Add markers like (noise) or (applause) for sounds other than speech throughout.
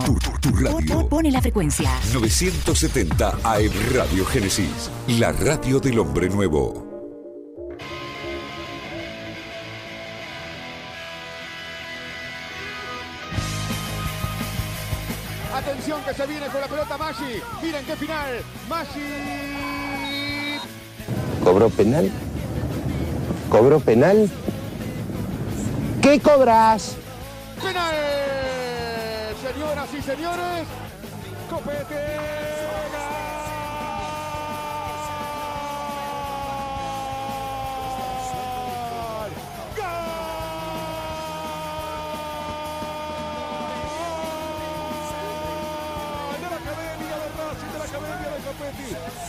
ritmo. Tu, tu- tu radio. Pone la frecuencia. 970 AM Radio Génesis. La radio del hombre nuevo. Atención que se viene con la pelota Maggi. Miren qué final. Maggi. ¿Cobró penal? ¿Cobró penal? ¿Qué cobras? Penal. Señoras y señores. Copete.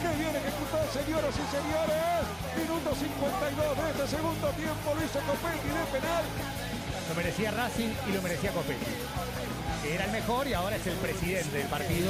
¡Qué bien ejecutó, señoras y señores! Minuto 52 de este segundo tiempo lo hizo Copetti de penal. Lo merecía Racing y lo merecía Copetti. Que era el mejor y ahora es el presidente del partido.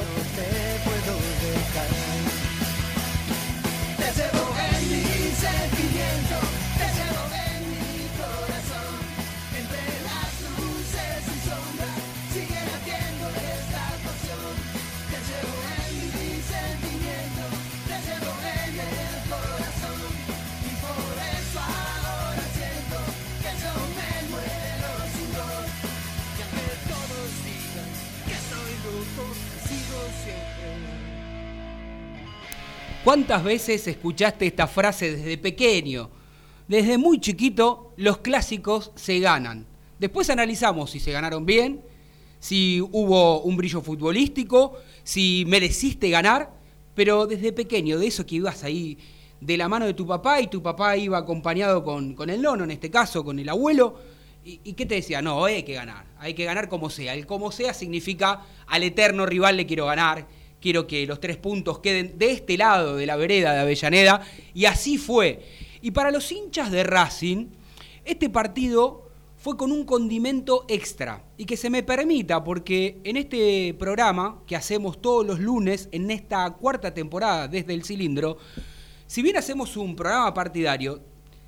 ¿Cuántas veces escuchaste esta frase desde pequeño? Desde muy chiquito, los clásicos se ganan. Después analizamos si se ganaron bien, si hubo un brillo futbolístico, si mereciste ganar, pero desde pequeño, de eso que ibas ahí de la mano de tu papá y tu papá iba acompañado con, el nono, en este caso, con el abuelo, ¿y, y qué te decía? No, hay que ganar, hay que ganar como sea. El como sea significa al eterno rival le quiero ganar, quiero que los tres puntos queden de este lado de la vereda de Avellaneda, y así fue. Y para los hinchas de Racing, este partido fue con un condimento extra. Y que se me permita, porque en este programa que hacemos todos los lunes, en esta cuarta temporada desde el cilindro, si bien hacemos un programa partidario,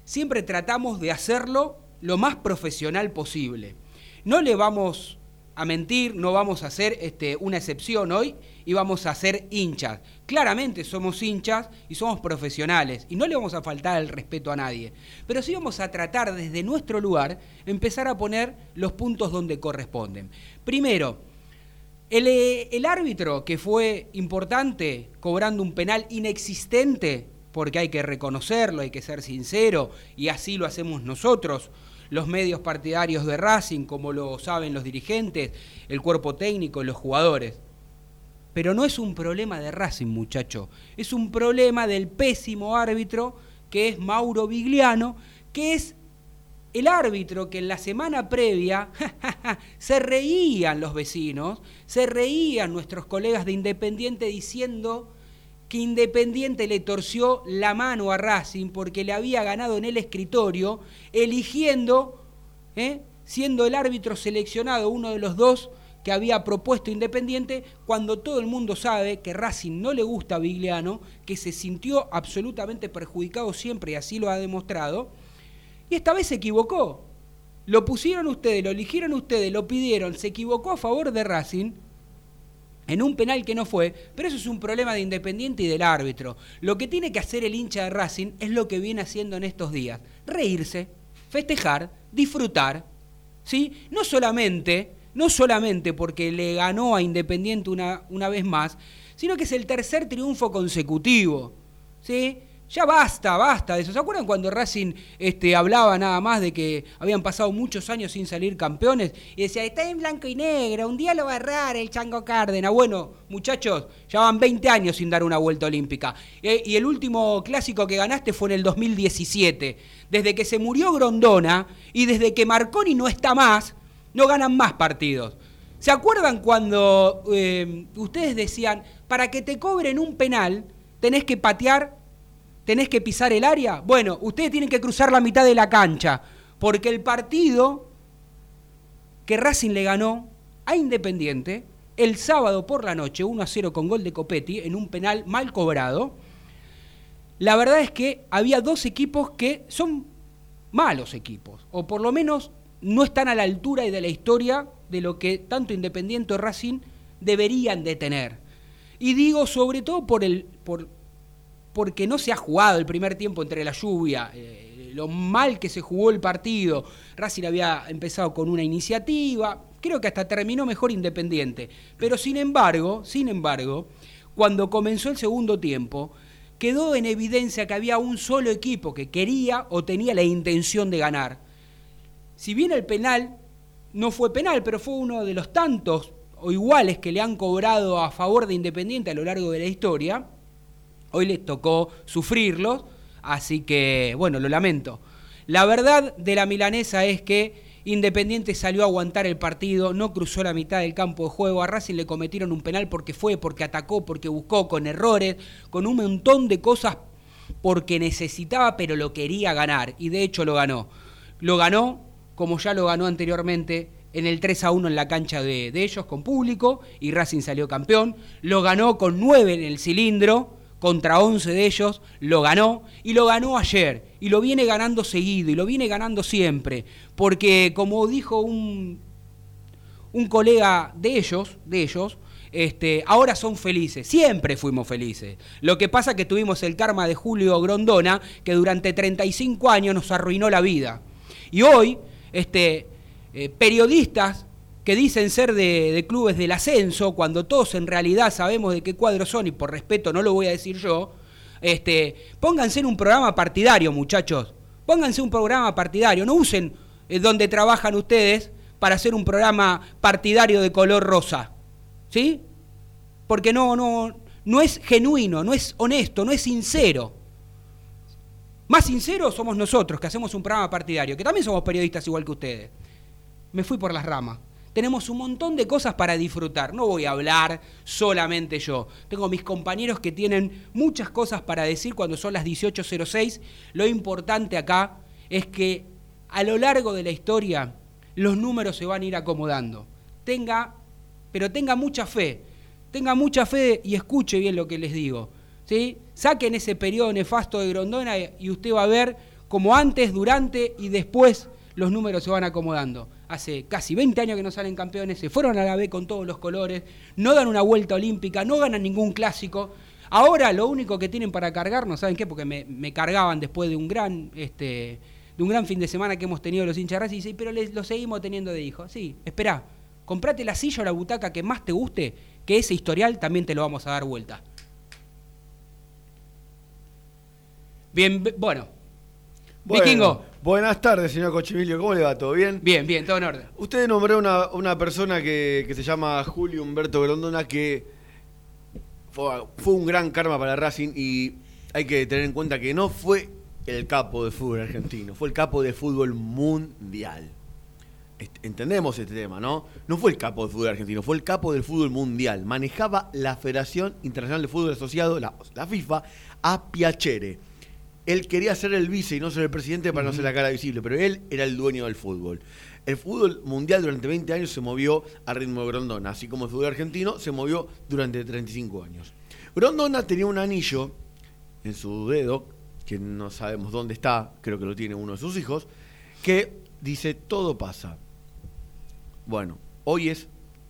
siempre tratamos de hacerlo lo más profesional posible. No le vamos a mentir, no vamos a hacer este, una excepción hoy y vamos a ser hinchas. Claramente somos hinchas y somos profesionales y no le vamos a faltar el respeto a nadie. Pero sí vamos a tratar desde nuestro lugar empezar a poner los puntos donde corresponden. Primero, el, eh, el árbitro que fue importante cobrando un penal inexistente, porque hay que reconocerlo, hay que ser sincero, y así lo hacemos nosotros, los medios partidarios de Racing, como lo saben los dirigentes, el cuerpo técnico, los jugadores. Pero no es un problema de Racing, muchacho. Es un problema del pésimo árbitro que es Mauro Vigliano, que es el árbitro que en la semana previa (laughs) se reían los vecinos, se reían nuestros colegas de Independiente diciendo que Independiente le torció la mano a Racing porque le había ganado en el escritorio, eligiendo, ¿eh? siendo el árbitro seleccionado uno de los dos que había propuesto Independiente, cuando todo el mundo sabe que Racing no le gusta a Vigliano, que se sintió absolutamente perjudicado siempre y así lo ha demostrado, y esta vez se equivocó. Lo pusieron ustedes, lo eligieron ustedes, lo pidieron, se equivocó a favor de Racing en un penal que no fue, pero eso es un problema de Independiente y del árbitro. Lo que tiene que hacer el hincha de Racing es lo que viene haciendo en estos días, reírse, festejar, disfrutar, ¿sí? No solamente, no solamente porque le ganó a Independiente una, una vez más, sino que es el tercer triunfo consecutivo, ¿sí? Ya basta, basta de eso. ¿Se acuerdan cuando Racing este, hablaba nada más de que habían pasado muchos años sin salir campeones? Y decía, está en blanco y negro, un día lo va a errar el Chango Cárdenas. Bueno, muchachos, ya van 20 años sin dar una vuelta olímpica. Eh, y el último clásico que ganaste fue en el 2017. Desde que se murió Grondona y desde que Marconi no está más, no ganan más partidos. ¿Se acuerdan cuando eh, ustedes decían, para que te cobren un penal, tenés que patear tenés que pisar el área. Bueno, ustedes tienen que cruzar la mitad de la cancha, porque el partido que Racing le ganó a Independiente el sábado por la noche, 1 a 0 con gol de Copetti, en un penal mal cobrado, la verdad es que había dos equipos que son malos equipos, o por lo menos no están a la altura y de la historia de lo que tanto Independiente o Racing deberían de tener. Y digo sobre todo por el, por, porque no se ha jugado el primer tiempo entre la lluvia, eh, lo mal que se jugó el partido. Racing había empezado con una iniciativa, creo que hasta terminó mejor Independiente. Pero sin embargo, sin embargo, cuando comenzó el segundo tiempo, quedó en evidencia que había un solo equipo que quería o tenía la intención de ganar. Si bien el penal no fue penal, pero fue uno de los tantos o iguales que le han cobrado a favor de Independiente a lo largo de la historia, Hoy les tocó sufrirlos, así que, bueno, lo lamento. La verdad de la milanesa es que Independiente salió a aguantar el partido, no cruzó la mitad del campo de juego. A Racing le cometieron un penal porque fue, porque atacó, porque buscó, con errores, con un montón de cosas porque necesitaba, pero lo quería ganar. Y de hecho lo ganó. Lo ganó como ya lo ganó anteriormente en el 3 a 1 en la cancha de, de ellos con público y Racing salió campeón. Lo ganó con 9 en el cilindro contra 11 de ellos, lo ganó y lo ganó ayer y lo viene ganando seguido y lo viene ganando siempre, porque como dijo un, un colega de ellos, de ellos, este, ahora son felices, siempre fuimos felices. Lo que pasa es que tuvimos el karma de Julio Grondona, que durante 35 años nos arruinó la vida. Y hoy, este, eh, periodistas que dicen ser de, clubes del ascenso, cuando todos en realidad sabemos de qué cuadros son, y por respeto no lo voy a decir yo, este, pónganse en un programa partidario, muchachos. Pónganse un programa partidario. No usen eh, donde trabajan ustedes para hacer un programa partidario de color rosa. ¿Sí? Porque no, no, no es genuino, no es honesto, no es sincero. Más sinceros somos nosotros que hacemos un programa partidario, que también somos periodistas igual que ustedes. Me fui por las ramas tenemos un montón de cosas para disfrutar. No voy a hablar solamente yo. Tengo mis compañeros que tienen muchas cosas para decir cuando son las 18.06. Lo importante acá es que a lo largo de la historia los números se van a ir acomodando. Tenga, pero tenga mucha fe. Tenga mucha fe y escuche bien lo que les digo. ¿sí? Saquen ese periodo nefasto de Grondona y usted va a ver como antes, durante y después los números se van acomodando hace casi 20 años que no salen campeones, se fueron a la B con todos los colores, no dan una vuelta olímpica, no ganan ningún clásico. Ahora lo único que tienen para cargarnos, ¿saben qué? Porque me, cargaban después de un gran este, de un gran fin de semana que hemos tenido los hinchas y dicen, pero lo seguimos teniendo de hijo. Sí, espera, comprate la silla o la butaca que más te guste, que ese historial también te lo vamos a dar vuelta. Bien, bueno. Vikingo, Buenas tardes, señor Cochimilio. ¿Cómo le va? ¿Todo bien? Bien, bien, todo en orden. Usted nombró una, una persona que, se llama Julio Humberto Grondona que fue, un gran karma para Racing y hay que tener en cuenta que no fue el capo de fútbol argentino, fue el capo de fútbol mundial. Entendemos este tema, ¿no? No fue el capo de fútbol argentino, fue el capo del fútbol mundial. Manejaba la Federación Internacional de Fútbol Asociado, la, la FIFA, a Piacere él quería ser el vice y no ser el presidente para no ser la cara visible, pero él era el dueño del fútbol. El fútbol mundial durante 20 años se movió a ritmo de Grondona, así como el fútbol argentino se movió durante 35 años. Grondona tenía un anillo en su dedo, que no sabemos dónde está, creo que lo tiene uno de sus hijos, que dice todo pasa. Bueno, hoy es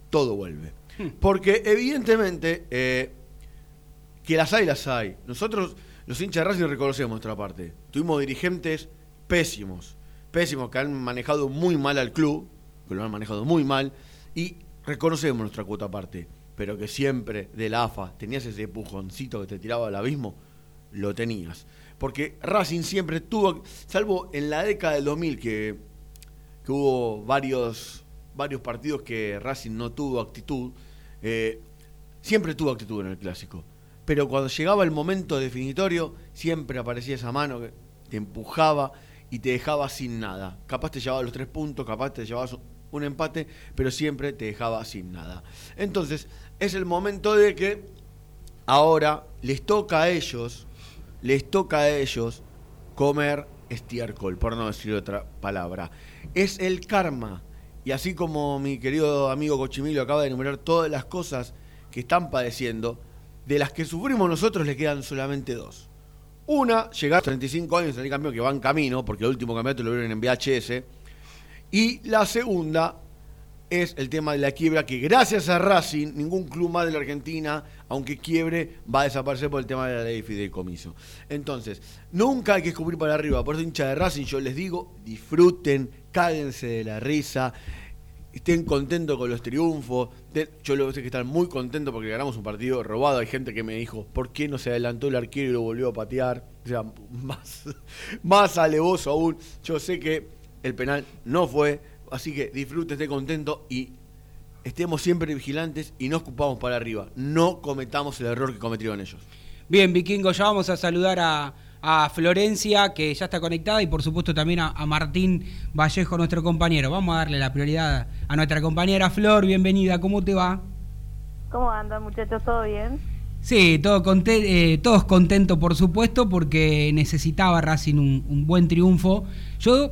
todo vuelve. Hmm. Porque evidentemente eh, que las hay, las hay. Nosotros los hinchas de Racing reconocemos nuestra parte. Tuvimos dirigentes pésimos, pésimos, que han manejado muy mal al club, que lo han manejado muy mal, y reconocemos nuestra cuota aparte. Pero que siempre de la AFA tenías ese pujoncito que te tiraba al abismo, lo tenías. Porque Racing siempre tuvo, salvo en la década del 2000, que, que hubo varios, varios partidos que Racing no tuvo actitud, eh, siempre tuvo actitud en el clásico pero cuando llegaba el momento definitorio, siempre aparecía esa mano que te empujaba y te dejaba sin nada. Capaz te llevaba los tres puntos, capaz te llevabas un empate, pero siempre te dejaba sin nada. Entonces, es el momento de que ahora les toca a ellos, les toca a ellos comer estiércol, por no decir otra palabra. Es el karma. Y así como mi querido amigo Cochimilio acaba de enumerar todas las cosas que están padeciendo, de las que sufrimos nosotros le quedan solamente dos. Una, llegar a 35 años, salir campeón que va en camino, porque el último campeonato lo vieron en VHS. Y la segunda, es el tema de la quiebra, que gracias a Racing, ningún club más de la Argentina, aunque quiebre, va a desaparecer por el tema de la ley de fideicomiso. Entonces, nunca hay que escupir para arriba. Por eso, hincha de Racing, yo les digo, disfruten, cáguense de la risa, estén contentos con los triunfos. Yo lo sé que están muy contentos porque ganamos un partido robado. Hay gente que me dijo, ¿por qué no se adelantó el arquero y lo volvió a patear? O sea, (laughs) más, más alevoso aún. Yo sé que el penal no fue, así que disfruten, estén contentos y estemos siempre vigilantes y no escupamos para arriba. No cometamos el error que cometieron ellos. Bien, Vikingo, ya vamos a saludar a, a Florencia, que ya está conectada, y por supuesto también a, a Martín Vallejo, nuestro compañero. Vamos a darle la prioridad a nuestra compañera Flor. Bienvenida, ¿cómo te va? ¿Cómo andan muchachos? ¿Todo bien? Sí, todo eh, todos contentos, por supuesto, porque necesitaba Racing un, un buen triunfo. Yo,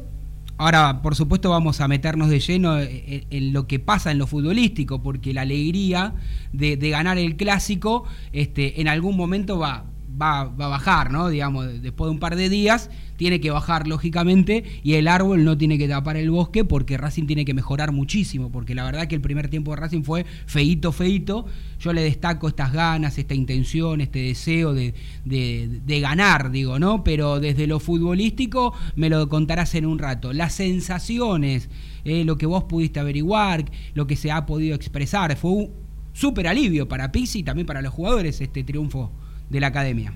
ahora, por supuesto, vamos a meternos de lleno en, en lo que pasa en lo futbolístico, porque la alegría de, de ganar el clásico este, en algún momento va, va, va a bajar, ¿no? Digamos, después de un par de días tiene que bajar, lógicamente, y el árbol no tiene que tapar el bosque porque Racing tiene que mejorar muchísimo, porque la verdad que el primer tiempo de Racing fue feíto, feíto. Yo le destaco estas ganas, esta intención, este deseo de, de- de ganar, digo, ¿no? Pero desde lo futbolístico me lo contarás en un rato. Las sensaciones, eh, lo que vos pudiste averiguar, lo que se ha podido expresar, fue un súper alivio para Pizzi y también para los jugadores este triunfo de la academia.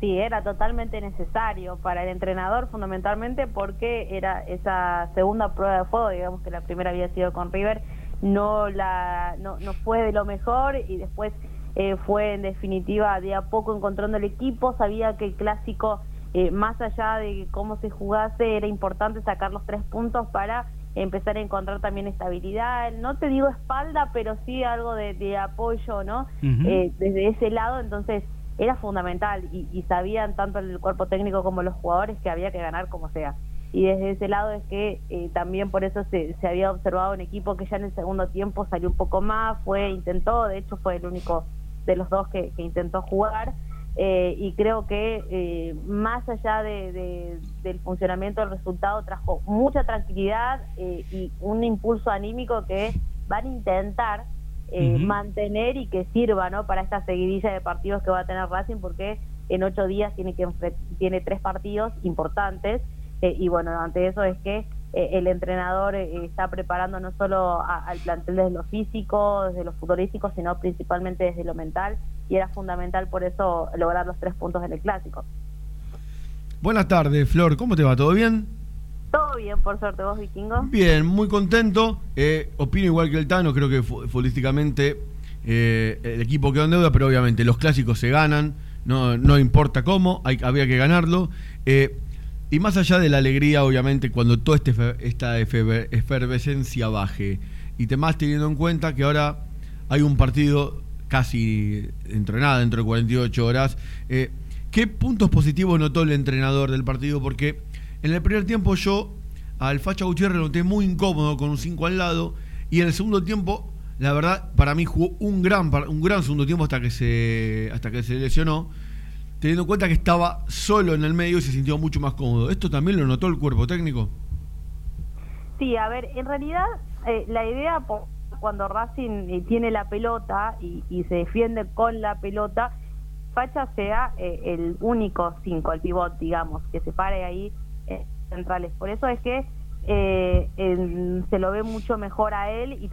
Sí, era totalmente necesario para el entrenador fundamentalmente porque era esa segunda prueba de fuego, digamos que la primera había sido con River, no la no, no fue de lo mejor y después eh, fue en definitiva de a poco encontrando el equipo, sabía que el clásico eh, más allá de cómo se jugase era importante sacar los tres puntos para empezar a encontrar también estabilidad, no te digo espalda, pero sí algo de, de apoyo, ¿no? Eh, desde ese lado, entonces era fundamental y, y sabían tanto el cuerpo técnico como los jugadores que había que ganar como sea. Y desde ese lado es que eh, también por eso se, se había observado un equipo que ya en el segundo tiempo salió un poco más, fue intentó, de hecho fue el único de los dos que, intentó jugar. eh, y creo que eh, más allá de- del funcionamiento del resultado trajo mucha tranquilidad eh, y un impulso anímico que van a intentar eh, mantener y que sirva ¿no? para esta seguidilla de partidos que va a tener Racing porque en ocho días tiene que tiene tres partidos importantes eh, y bueno ante eso es que eh, el entrenador eh, está preparando no solo a- al plantel desde lo físico desde lo futbolístico sino principalmente desde lo mental y era fundamental por eso lograr los tres puntos en el clásico Buenas tardes, Flor. ¿Cómo te va? ¿Todo bien? Todo bien por suerte vos vikingo Bien, muy contento. Eh, opino igual que el Tano, creo que fu- futbolísticamente eh, el equipo quedó en deuda, pero obviamente los clásicos se ganan, no, no importa cómo, había que ganarlo. Eh, y más allá de la alegría, obviamente, cuando toda este esta efe- efervescencia baje, y te más teniendo en cuenta que ahora hay un partido casi nada, dentro de 48 horas. ¿Qué puntos positivos notó el entrenador del partido? Porque en el primer tiempo yo al Facha Gutiérrez lo noté muy incómodo con un 5 al lado y en el segundo tiempo, la verdad, para mí jugó un gran un gran segundo tiempo hasta que se hasta que se lesionó, teniendo en cuenta que estaba solo en el medio y se sintió mucho más cómodo. ¿Esto también lo notó el cuerpo técnico? Sí, a ver, en realidad eh, la idea cuando Racing eh, tiene la pelota y, se defiende con la pelota, Facha sea eh, el único 5, el pivot, digamos, que se pare ahí centrales. Por eso es que eh, se lo ve mucho mejor a él y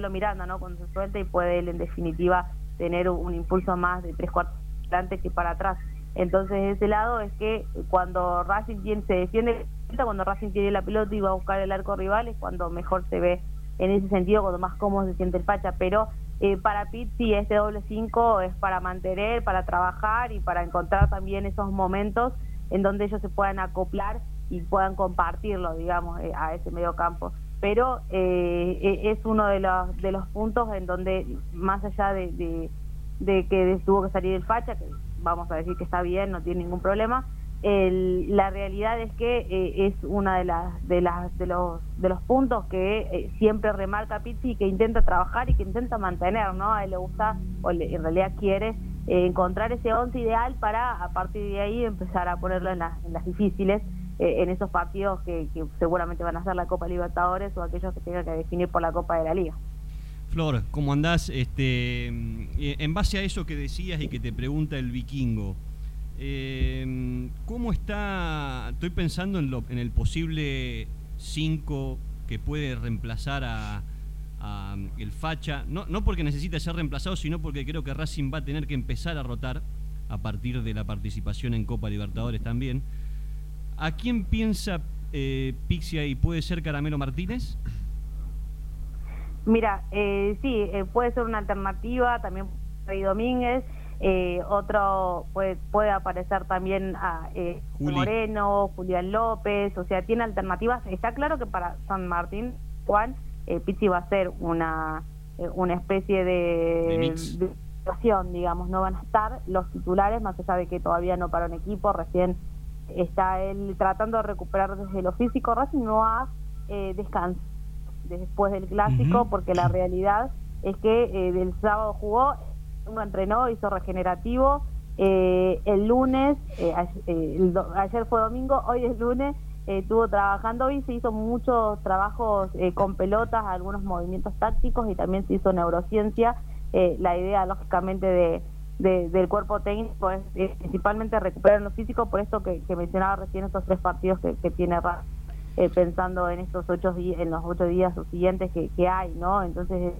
lo Miranda, ¿no? Cuando se suelta y puede él en definitiva tener un, impulso más de tres cuartos adelante que para atrás. Entonces, de ese lado es que cuando Racing tiene- se defiende, cuando Racing tiene la pelota y va a buscar el arco rival, es cuando mejor se ve en ese sentido, cuando más cómodo se siente el Pacha. Pero eh, para Pizzi, este doble 5 es para mantener, para trabajar y para encontrar también esos momentos en donde ellos se puedan acoplar y puedan compartirlo, digamos, eh, a ese medio campo. Pero eh, e- es uno de los, de los puntos en donde, más allá de, de, que tuvo que salir el facha, que vamos a decir que está bien, no tiene ningún problema, el- la realidad es que eh, es una de las de las de los de los puntos que eh, siempre remarca Pizzi y que intenta trabajar y que intenta mantener, ¿no? A él le gusta o le- en realidad quiere encontrar ese once ideal para a partir de ahí empezar a ponerlo en, las- en las difíciles en esos partidos que, seguramente van a ser la Copa Libertadores o aquellos que tengan que definir por la Copa de la Liga. Flor, ¿cómo andás? Este, en base a eso que decías y que te pregunta el vikingo, eh, ¿cómo está? Estoy pensando en, lo, en el posible 5 que puede reemplazar a, el Facha, no, no porque necesite ser reemplazado, sino porque creo que Racing va a tener que empezar a rotar a partir de la participación en Copa Libertadores también. ¿A quién piensa eh, Pixia y puede ser Caramelo Martínez? Mira, eh, sí, eh, puede ser una alternativa, también Rey Domínguez. Eh, otro puede, puede aparecer también a eh, Moreno, Julián López, o sea, tiene alternativas. Está claro que para San Martín, Juan, eh, Pizzi va a ser una, eh, una especie de, situación, digamos, no van a estar los titulares, más allá de que todavía no para un equipo, recién está él tratando de recuperar desde lo físico, Racing no ha eh, descansado después del clásico, porque la realidad es que del sábado jugó uno entrenó, hizo regenerativo. Eh, el lunes, eh, eh, ayer fue domingo, hoy es lunes, estuvo trabajando y se hizo muchos trabajos con pelotas, algunos movimientos tácticos y también se hizo neurociencia. la idea, lógicamente, de, del cuerpo técnico es, principalmente recuperar lo físico, por esto que, mencionaba recién estos tres partidos que, que tiene pensando en estos ocho en los ocho días siguientes que, que hay, ¿no? Entonces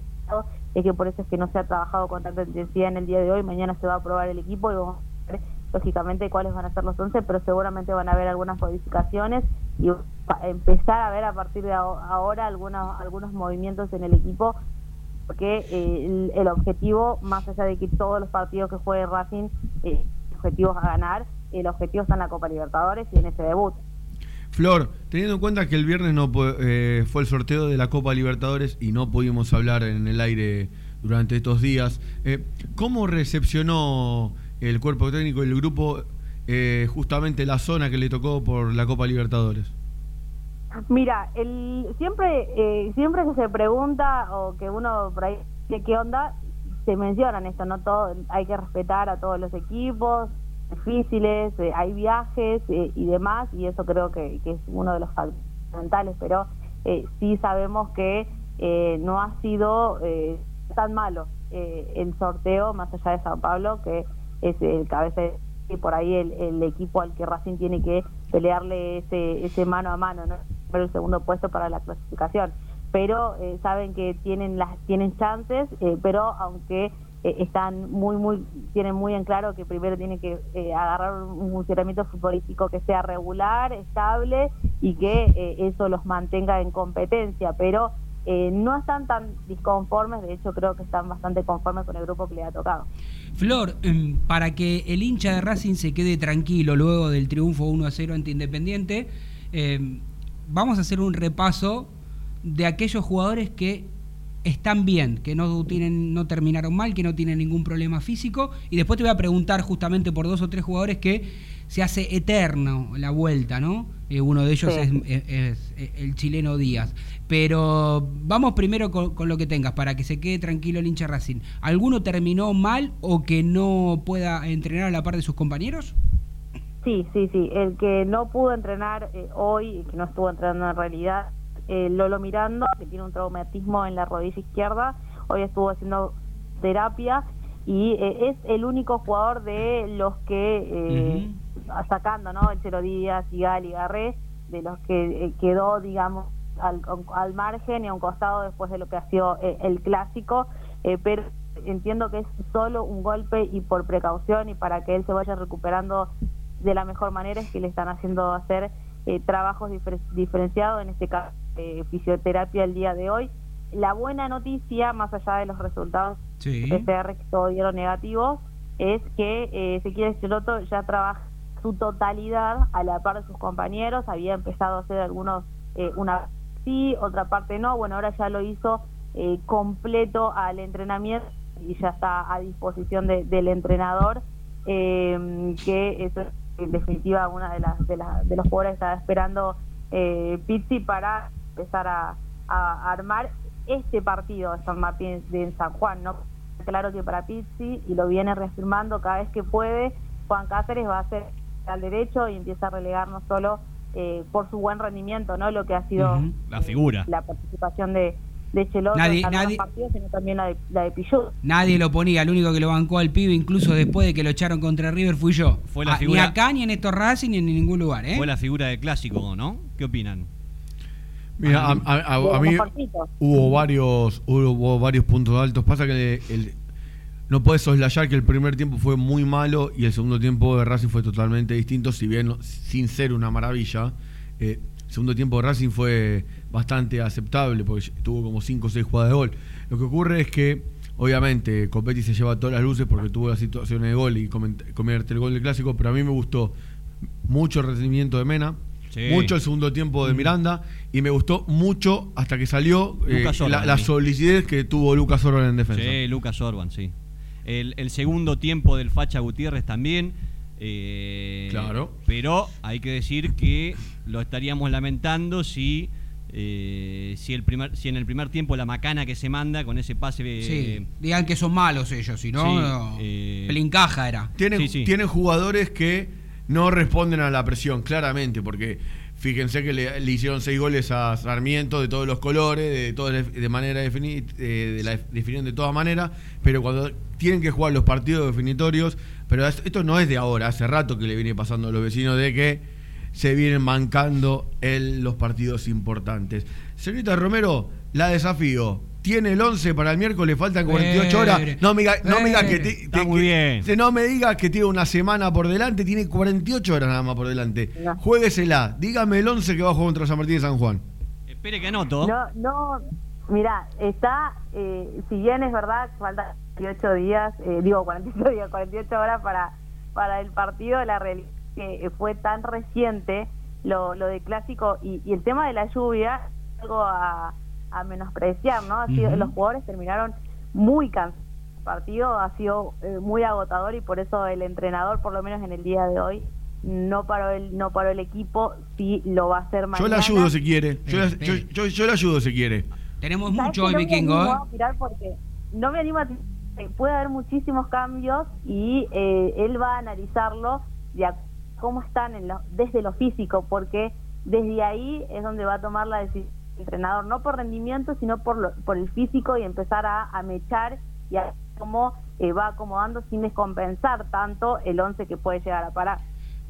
es que por eso es que no se ha trabajado con tanta intensidad en el día de hoy, mañana se va a aprobar el equipo y vamos a ver lógicamente cuáles van a ser los 11, pero seguramente van a haber algunas modificaciones y empezar a ver a partir de ahora algunos, algunos movimientos en el equipo, porque eh, el, objetivo, más allá de que todos los partidos que juegue Racing, eh, objetivos a ganar, el objetivo está en la Copa Libertadores y en ese debut. Flor, teniendo en cuenta que el viernes no eh, fue el sorteo de la Copa Libertadores y no pudimos hablar en el aire durante estos días, eh, ¿cómo recepcionó el cuerpo técnico y el grupo eh, justamente la zona que le tocó por la Copa Libertadores? Mira, el, siempre, siempre que se pregunta o que uno por ahí qué onda, se mencionan esto, no todo, hay que respetar a todos los equipos, difíciles, eh, hay viajes eh, y demás, y eso creo que, es uno de los fundamentales, pero eh, sí sabemos que no ha sido tan malo el sorteo, más allá de Sao Pablo, que es el cabeza y por ahí el, equipo al que Racing tiene que pelearle ese, ese mano a mano, ¿no? El segundo puesto para la clasificación. Pero saben que tienen las tienen chances, pero aunque eh, están muy, muy, tienen muy en claro que primero tienen que eh, agarrar un funcionamiento futbolístico que sea regular, estable y que eh, eso los mantenga en competencia, pero no están tan disconformes, de hecho creo que están bastante conformes con el grupo que le ha tocado. Flor, em, para que el hincha de Racing se quede tranquilo luego del triunfo 1 a 0 ante Independiente, em, vamos a hacer un repaso de aquellos jugadores que están bien, que no, tienen, no terminaron mal, que no tienen ningún problema físico. Y después te voy a preguntar justamente por dos o tres jugadores que se hace eterno la vuelta, ¿no? Eh, uno de ellos es, el chileno Díaz. Pero vamos primero con, lo que tengas, para que se quede tranquilo el hincha Racing. ¿Alguno terminó mal o que no pueda entrenar a la par de sus compañeros? Sí, sí, sí. El que no pudo entrenar eh, hoy, que no estuvo entrenando en realidad, eh, Lolo Mirando, que tiene un traumatismo en la rodilla izquierda, hoy estuvo haciendo terapia y eh, es el único jugador de los que, eh, sacando ¿no? el Chelo Díaz, Gali, Garré, de los que eh, quedó, digamos, al, al, margen y a un costado después de lo que ha sido el clásico, pero entiendo que es solo un golpe y por precaución y para que él se vaya recuperando de la mejor manera es que le están haciendo hacer trabajos diferenciados, en este caso eh, fisioterapia el día de hoy. La buena noticia, más allá de los resultados sí. PCR que todos dieron negativos, es que eh, Ezequiel Cheloto ya trabaja su totalidad a la par de sus compañeros. Había empezado a hacer algunos, eh, una sí, otra parte no. Bueno, ahora ya lo hizo eh, completo al entrenamiento y ya está a disposición del entrenador, que eso es en definitiva una de las de, las, de los jugadores estaba esperando Pizzi para empezar a, armar este partido de San Martín de San Juan, ¿no? Claro que para Pizzi, y lo viene reafirmando cada vez que puede, Juan Cáceres va a ser al derecho y empieza a relegar no solo eh, por su buen rendimiento, no lo que ha sido. La figura. la participación de, de Cheloto Nadie- nadie- partidos, sino también la de, la de. Nadie lo ponía, el único que lo bancó al pibe, incluso después de que lo echaron contra River, fui yo. Fue la Ah, figura- Ni acá, ni en estos Racing, ni en ningún lugar, ¿eh? Fue la figura del clásico, ¿no? ¿Qué opinan? Mira, a, a- a- a De mí hubo varios, hubo varios puntos altos. Pasa que el- no puedes soslayar que el primer tiempo fue muy malo y el segundo tiempo de Racing fue totalmente distinto, si bien no- sin ser una maravilla. eh, el segundo tiempo de Racing fue bastante aceptable porque tuvo como 5 o 6 jugadas de gol. Lo que ocurre es que, obviamente, Copetti se lleva todas las luces porque tuvo la situación de gol y convierte el gol del clásico, pero a mí me gustó mucho el rendimiento de Mena. Sí. Mucho el segundo tiempo de Miranda y me gustó mucho hasta que salió eh, Orban, la, la solidez que tuvo Lucas Orban en defensa. Sí, Lucas Orban, sí. El, el segundo tiempo del Facha Gutiérrez también. eh, Claro. Pero hay que decir que lo estaríamos lamentando si, eh, si, el primer, si en el primer tiempo la macana que se manda con ese pase. eh, Sí, digan que son malos ellos, si no, Sí, no. eh, pelincaja era. Tienen, Sí, sí. tienen jugadores que no responden a la presión, claramente, porque fíjense que le, le hicieron seis goles a Sarmiento de todos los colores, de, todas, de manera definida, de la, definieron de todas maneras, pero cuando tienen que jugar los partidos definitorios, pero es- esto no es de ahora, hace rato que le viene pasando a los vecinos de que se vienen mancando en los partidos importantes. Señorita Romero, la desafío. Tiene el 11 para el miércoles, faltan 48 horas. No me diga, no me diga que, Está que- muy que- bien. no me diga que tiene una semana por delante, tiene 48 horas nada más por delante. No. Juéguesela, dígame el 11 que va a jugar contra San Martín de San Juan. Espere que anoto. No, no, mira, está, eh, si bien es verdad, faltan 48 días, eh, digo 48 días, 48 horas para, para el partido, la realidad que fue tan reciente lo, lo de clásico y, y el tema de la lluvia, algo a, a menospreciar, ¿no? Ha sido-. Los jugadores terminaron muy cansados. El partido ha sido eh, muy agotador y por eso el entrenador, por lo menos en el día de hoy, no paró el, no paró el equipo, sí lo va a hacer mañana. Yo le ayudo si quiere. Yo, le- Espere, yo, yo- yo le ayudo si quiere. Tenemos ¿Sabes mucho hoy, no me vikingo, animo ¿eh? a tirar porque no me animo a tirar, puede haber muchísimos cambios y eh, él va a analizarlo de a- cómo están desde lo físico, porque desde ahí es donde va a tomar la decisión el entrenador, no por rendimiento, sino por, el físico y empezar a, mechar y a cómo eh, va acomodando sin descompensar tanto el 11 que puede llegar a parar.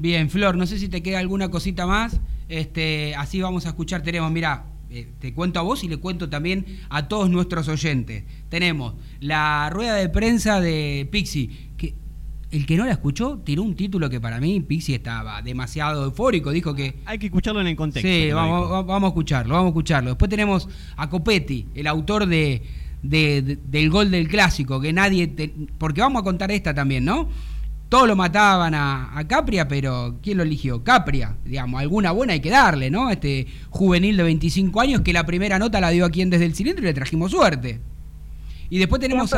Bien, Flor, no sé si te queda alguna cosita más. Este, así vamos a escuchar. Tenemos, mira, eh, te cuento a vos y le cuento también a todos nuestros oyentes. Tenemos la rueda de prensa de Pixi, el que no la escuchó tiró un título que para mí Pixi estaba demasiado eufórico. Dijo que Hay que escucharlo en el contexto. Sí, vamos, a escucharlo, vamos a escucharlo. Después tenemos a Copetti, el autor de, de- de- del gol del clásico, que nadie... te- porque vamos a contar esta también, ¿no? Todos lo mataban a, a Capria, pero ¿quién lo eligió? Capria, digamos, alguna buena hay que darle, ¿no? Este juvenil de 25 años que la primera nota la dio aquí en Desde el Cilindro y le trajimos suerte. Y después tenemos... A-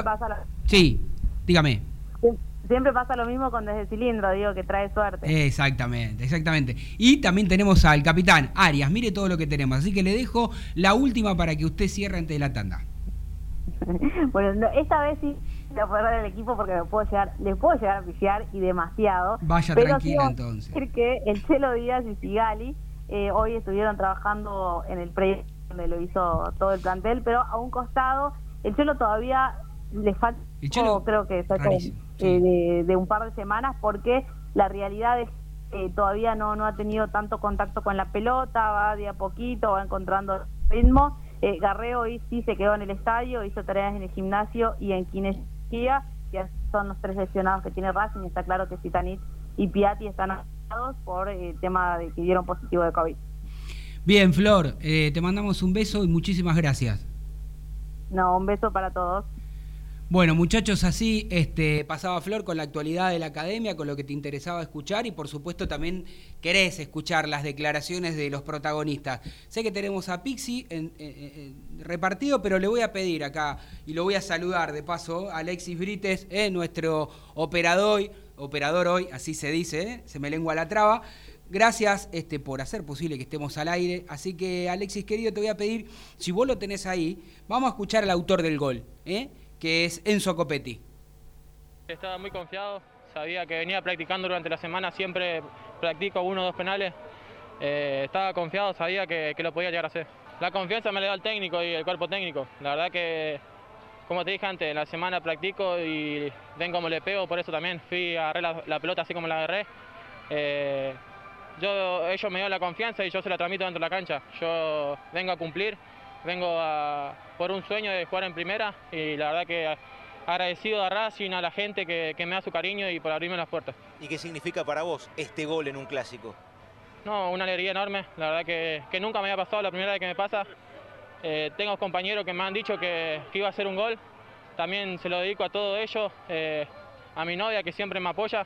Sí, dígame. Siempre pasa lo mismo con desde el cilindro, digo, que trae suerte. Exactamente, exactamente. Y también tenemos al capitán Arias. Mire todo lo que tenemos. Así que le dejo la última para que usted cierre antes de la tanda. (laughs) Bueno, no, esta vez sí a poder dar el equipo porque me puedo llegar, le puedo llegar a pifiar y demasiado. Vaya pero tranquila, quiero entonces. decir que el Chelo Díaz y Sigali eh, hoy estuvieron trabajando en el proyecto donde lo hizo todo el plantel, pero a un costado, el Chelo todavía le falta, El Chelo, creo que rarísimo, sí. eh, de- de un par de semanas porque la realidad es que todavía no, no ha tenido tanto contacto con la pelota, va de a poquito, va encontrando ritmo. Eh, Garreo hoy sí se quedó en el estadio, hizo tareas en el gimnasio y en kinesía, que son los tres lesionados que tiene Racing, está claro que Citanit y Piatti están afectados por eh, el tema de que dieron positivo de COVID. Bien, Flor, eh, te mandamos un beso y muchísimas gracias. No, un beso para todos. Bueno, muchachos, así este, pasaba Flor con la actualidad de la academia, con lo que te interesaba escuchar y por supuesto también querés escuchar las declaraciones de los protagonistas. Sé que tenemos a Pixi en- repartido, pero le voy a pedir acá y lo voy a saludar de paso a Alexis Brites, eh, nuestro operador, operador hoy, así se dice, eh, se me lengua la traba. Gracias este, por hacer posible que estemos al aire. Así que, Alexis, querido, te voy a pedir, si vos lo tenés ahí, vamos a escuchar al autor del gol, ¿eh? Que es Enzo Copetti. Estaba muy confiado, sabía que venía practicando durante la semana, siempre practico uno o dos penales eh, estaba confiado, sabía que, que lo podía llegar a hacer. La confianza me la da el técnico y el cuerpo técnico. La verdad que, como te dije antes, en la semana practico y ven como le pego, por eso también fui a agarrar la, la pelota así como la agarré. Eh, yo, ellos me dieron la confianza y yo se la transmito dentro de la cancha. Yo vengo a cumplir, vengo a, por un sueño de jugar en primera y la verdad que agradecido a Racing, a la gente que, que me da su cariño y por abrirme las puertas. ¿Y qué significa para vos este gol en un clásico? No, una alegría enorme, la verdad que, que nunca me había pasado, la primera vez que me pasa. Eh, tengo compañeros que me han dicho que, que, iba a ser un gol, también se lo dedico a todos ellos, eh, a mi novia que siempre me apoya.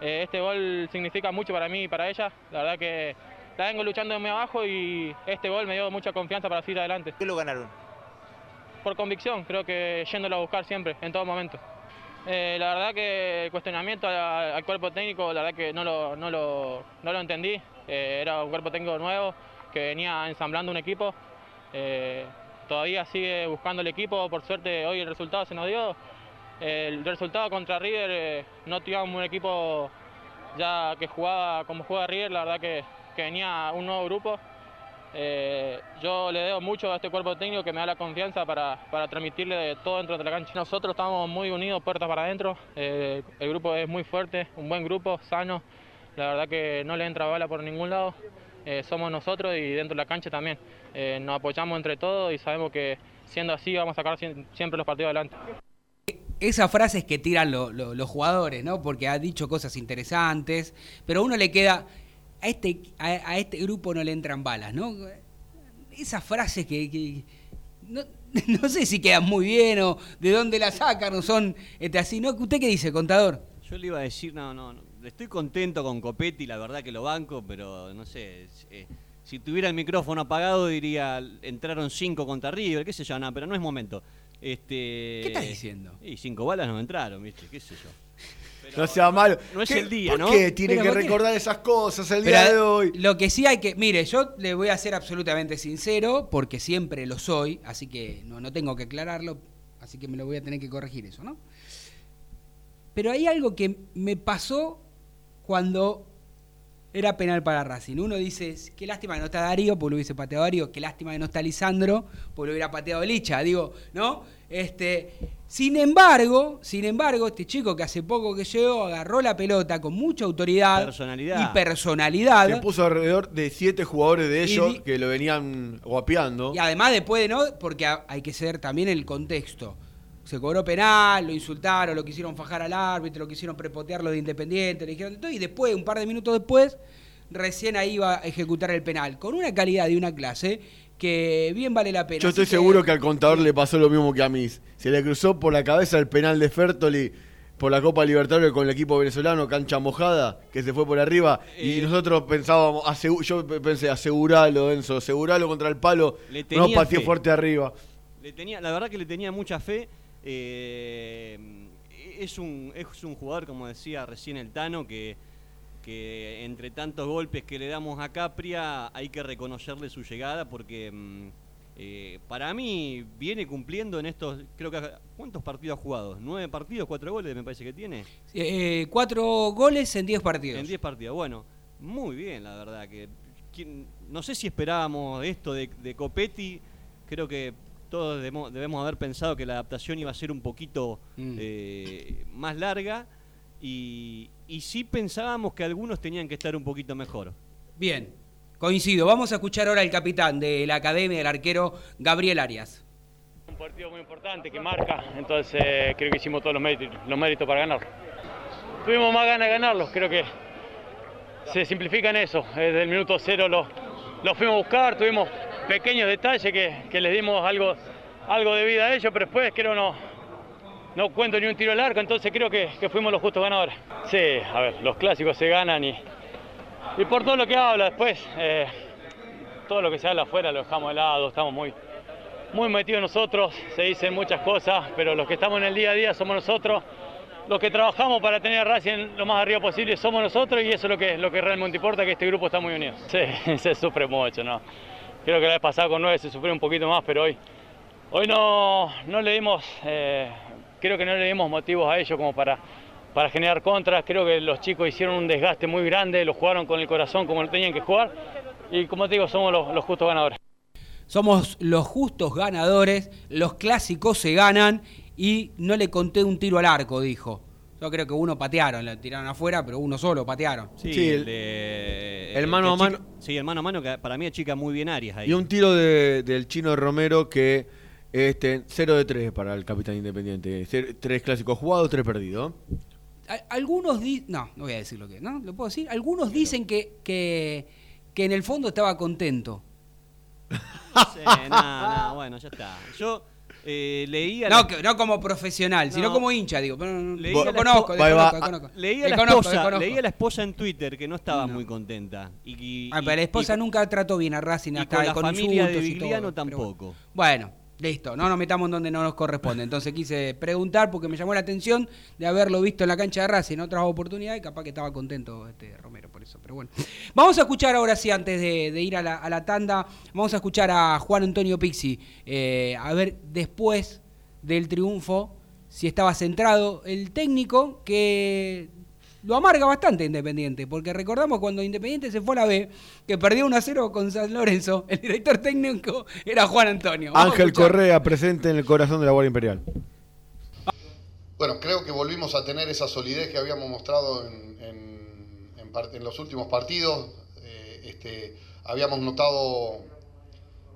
Eh, este gol significa mucho para mí y para ella, la verdad que la vengo luchando de abajo y este gol me dio mucha confianza para seguir adelante. ¿Qué lo ganaron? Por convicción, creo que yéndolo a buscar siempre, en todo momento. Eh, la verdad que el cuestionamiento al, al, cuerpo técnico, la verdad que no lo, no lo, no lo entendí. Eh, era un cuerpo técnico nuevo que venía ensamblando un equipo. Eh, todavía sigue buscando el equipo, por suerte hoy el resultado se nos dio. El resultado contra River no teníamos un equipo ya que jugaba como juega River, la verdad que, que venía un nuevo grupo. Eh, yo le debo mucho a este cuerpo técnico que me da la confianza para, para transmitirle todo dentro de la cancha. Nosotros estamos muy unidos, puertas para adentro. Eh, el grupo es muy fuerte, un buen grupo, sano. La verdad que no le entra bala por ningún lado. Eh, somos nosotros y dentro de la cancha también. Nos apoyamos entre todos y sabemos que siendo así vamos a sacar siempre los partidos adelante. Esas frases que tiran lo, los jugadores, ¿no? Porque ha dicho cosas interesantes, pero a uno le queda, a este, a, a, este grupo no le entran balas, ¿no? Esas frases que, que no, (laughs) no, sé si quedan muy bien o de dónde las sacan o son este, así, ¿no? ¿Usted qué dice, contador? Yo le iba a decir, no, no, no, estoy contento con Copetti, la verdad que lo banco, pero no sé, eh, si tuviera el micrófono apagado diría, entraron cinco contra River, qué sé yo, no, pero no es momento. Este, ¿Qué estás diciendo? Y cinco balas no entraron, ¿viste? ¿Qué sé yo? No sea malo. No es el día, ¿por ¿no? qué tiene Pero que ¿por qué? recordar esas cosas el Pero día de hoy? Lo que sí hay que. Mire, yo le voy a ser absolutamente sincero, porque siempre lo soy, así que no, no tengo que aclararlo, así que me lo voy a tener que corregir eso, ¿no? Pero hay algo que me pasó cuando era penal para Racing. Uno dice, qué lástima que no está Darío, porque lo hubiese pateado Darío, qué lástima que no está Lisandro, porque lo hubiera pateado Licha, digo, ¿no? Este, sin embargo, sin embargo, este chico que hace poco que llegó agarró la pelota con mucha autoridad Personalidad. y personalidad. Se puso alrededor de siete jugadores de ellos que lo venían guapeando. Y además después, ¿no? Porque ha- hay que ser también el contexto. Se cobró penal, lo insultaron, lo quisieron fajar al árbitro, lo quisieron prepotear los de Independiente, le dijeron todo, y después, un par de minutos después, recién ahí iba a ejecutar el penal. Con una calidad y una clase que bien vale la pena. Yo estoy Así seguro que al contador le pasó lo mismo que a mí. Se le cruzó por la cabeza el penal de Fertoli por la Copa Libertadores con el equipo venezolano, cancha mojada, que se fue por arriba. y Eh, nosotros pensábamos, yo pensé, aseguralo, Enzo, aseguralo contra el palo. Le No pateó fuerte arriba. Le tenía, la verdad que le tenía mucha fe. eh, es, un, es un jugador, como decía recién el Tano, que, que entre tantos golpes que le damos a Capria hay que reconocerle su llegada porque mm, eh, para mí viene cumpliendo en estos, creo que, ¿cuántos partidos ha jugado? ¿Nueve partidos, cuatro goles me parece que tiene? Eh, cuatro goles en diez partidos. En 10 partidos. Bueno, muy bien, la verdad. que ¿quién- No sé si esperábamos esto de, de Copetti. Creo que todos debemos, debemos haber pensado que la adaptación iba a ser un poquito Mm. eh, más larga. Y, y sí pensábamos que algunos tenían que estar un poquito mejor. Bien, coincido. Vamos a escuchar ahora al capitán de la academia, el arquero Gabriel Arias. Un partido muy importante que marca, entonces eh, creo que hicimos todos los méritos, los méritos para ganarlo. Tuvimos más ganas de ganarlo, creo que se simplifica en eso. Desde el minuto cero lo, lo fuimos a buscar, tuvimos pequeños detalles que, que les dimos algo, algo de vida a ellos, pero después creo no, no cuento ni un tiro al entonces creo que, que fuimos los justos ganadores. Sí, a ver, los clásicos se ganan y, y por todo lo que habla después, eh, todo lo que se habla afuera lo dejamos de lado, estamos muy, muy metidos nosotros, se dicen muchas cosas, pero los que estamos en el día a día somos nosotros, los que trabajamos para tener a Racing lo más arriba posible somos nosotros y eso es lo que, lo que realmente importa, que este grupo está muy unido. Sí, (laughs) se sufre mucho, ¿no? Creo que la vez pasada con 9 se sufrió un poquito más, pero hoy, hoy no, no le dimos, eh, creo que no le dimos motivos a ellos como para, para generar contras. Creo que los chicos hicieron un desgaste muy grande, lo jugaron con el corazón como lo tenían que jugar. Y como te digo, somos los, los justos ganadores. Somos los justos ganadores, los clásicos se ganan y no le conté un tiro al arco, dijo. Yo creo que uno patearon, la tiraron afuera, pero uno solo patearon. Sí, Sí, el, el- de- el mano a chica- mano. Sí, el mano a mano que para mí chica muy bien Arias ahí. Y un tiro de- del chino Romero que este 0 de 3 para el capitán independiente. Cer- Tres clásicos jugados, tres perdidos. A- Algunos dicen, no, no voy a decir lo que, ¿no? ¿Lo puedo decir? Algunos dicen que, que, que en el fondo estaba contento. No, no, bueno, ya está. Yo eh, leía No, que- no como profesional, sino No. como hincha, digo. Leía lo la conozco. Leía la, Desconozco, esposa, desconozco. leía la esposa en Twitter que no estaba muy contenta. Y, y- Ah, pero la esposa y- nunca trató bien a Racing y hasta con la con familia de insultos y todo, tampoco. Bueno, listo, no nos metamos donde no nos corresponde. Entonces quise preguntar porque me llamó la atención de haberlo visto en la cancha de Racing en otras oportunidades y capaz que estaba contento este Romero por eso. Pero bueno, vamos a escuchar ahora sí, antes de, ir a la, a la tanda, vamos a escuchar a Juan Antonio Pixi, eh, a ver después del triunfo si estaba centrado el técnico que lo amarga bastante Independiente, porque recordamos cuando Independiente se fue a la B, que perdió 1 a 0 con San Lorenzo, el director técnico era Juan Antonio. Ángel. Correa presente en el corazón de la Guardia Imperial. Bueno, creo que volvimos a tener esa solidez que habíamos mostrado en, en- en par- en los últimos partidos. Eh, este, habíamos notado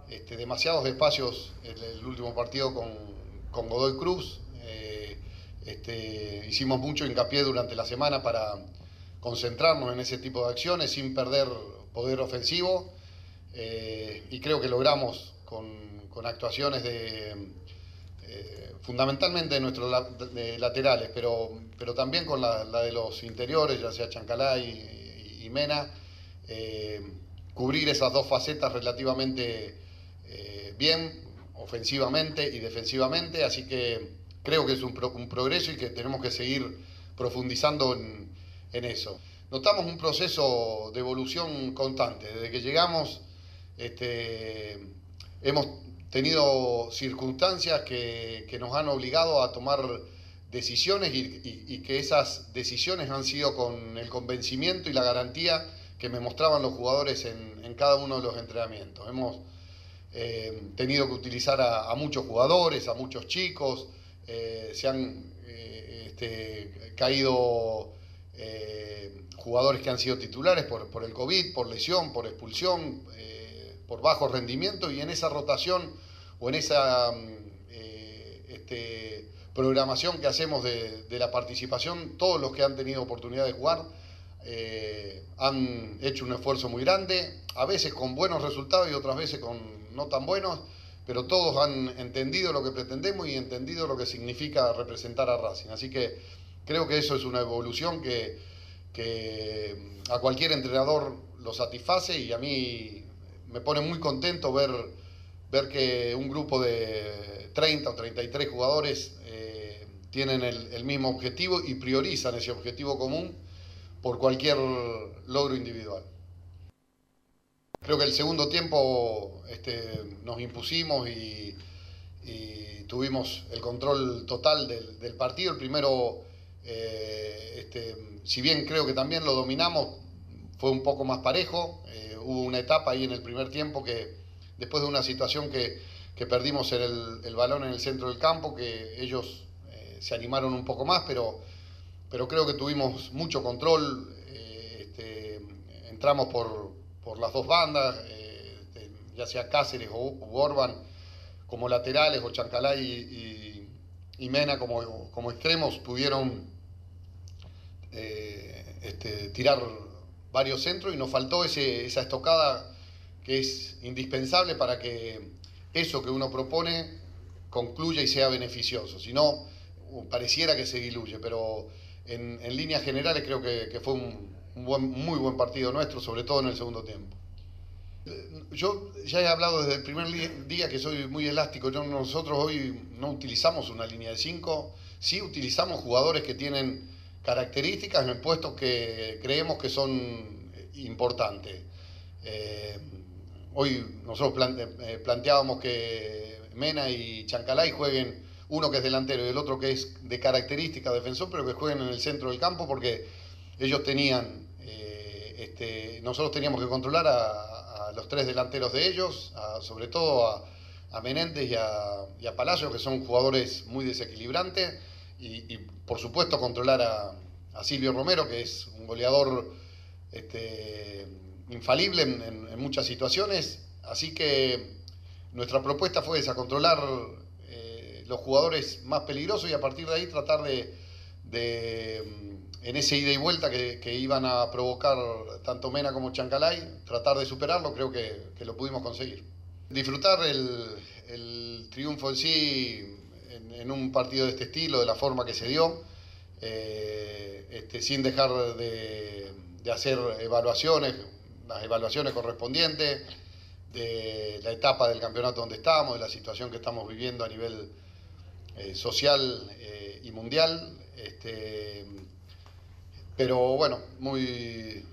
este, demasiados espacios en el último partido con, con Godoy Cruz. Este, hicimos mucho hincapié durante la semana para concentrarnos en ese tipo de acciones sin perder poder ofensivo. Eh, y creo que logramos con, actuaciones de, eh, fundamentalmente de nuestros laterales, pero, pero también con la, de los interiores, ya sea Chancalá y, Mena, eh, cubrir esas dos facetas relativamente bien, ofensivamente y defensivamente, así que creo que es un, pro- un progreso y que tenemos que seguir profundizando en, en eso. Notamos un proceso de evolución constante, desde que llegamos este, hemos tenido circunstancias que, que nos han obligado a tomar decisiones y, y- y que esas decisiones han sido con el convencimiento y la garantía que me mostraban los jugadores en, en cada uno de los entrenamientos. Hemos eh, tenido que utilizar a, a muchos jugadores, a muchos chicos, eh, se han eh, este, caído eh, jugadores que han sido titulares por, por el COVID, por lesión, por expulsión, eh, por bajo rendimiento y en esa rotación o en esa mm, este, programación que hacemos de, la participación, todos los que han tenido oportunidad de jugar han hecho un esfuerzo muy grande, a veces con buenos resultados y otras veces con no tan buenos, pero todos han entendido lo que pretendemos y entendido lo que significa representar a Racing. Así que creo que eso es una evolución que, que a cualquier entrenador lo satisface y a mí me pone muy contento ver, ver que un grupo de 30 o 33 jugadores eh, tienen el, el mismo objetivo y priorizan ese objetivo común por cualquier logro individual. Creo que el segundo tiempo este, nos impusimos y, tuvimos el control total del, partido. El primero, eh, este, si bien creo que también lo dominamos, fue un poco más parejo. Eh, hubo una etapa ahí en el primer tiempo que, después de una situación que, que perdimos el, balón en el centro del campo, que ellos eh, se animaron un poco más, pero, pero creo que tuvimos mucho control. este, entramos por, por las dos bandas, eh, ya sea Cáceres o, Orban como laterales, o Chancalá y, Mena como, como extremos, pudieron eh, este, tirar varios centros y nos faltó ese- esa estocada que es indispensable para que eso que uno propone concluya y sea beneficioso. Si no, pareciera que se diluye, pero en, en líneas generales creo que, que fue un, un buen- muy buen partido nuestro, sobre todo en el segundo tiempo. Eh, Yo ya he hablado desde el primer día que soy muy elástico. Nosotros hoy no utilizamos una línea de 5, sí utilizamos jugadores que tienen características en puestos que creemos que son eh, importantes. Eh, hoy nosotros plante- planteábamos que Mena y Chancalay jueguen uno que es delantero y el otro que es de característica defensor, pero que jueguen en el centro del campo porque ellos tenían, este, nosotros teníamos que controlar a, los tres delanteros de ellos, sobre todo a, a Menéndez y a, y que son jugadores muy desequilibrantes, y, por supuesto controlar a, Silvio Romero, que es un goleador este, infalible en, en- en muchas situaciones. Así que nuestra propuesta fue esa, controlar eh, los jugadores más peligrosos y a partir de ahí tratar de, de, mm, en ese ida y vuelta que, que iban a provocar tanto Mena como Chancalay, tratar de superarlo, creo que, que lo pudimos conseguir. Disfrutar el, el triunfo en sí en, un partido de este estilo, de la forma que se dio, eh, este, sin dejar de, de hacer evaluaciones, las evaluaciones correspondientes de la etapa del campeonato donde estamos, de la situación que estamos viviendo a nivel eh, social eh, y mundial. Este, pero bueno, muy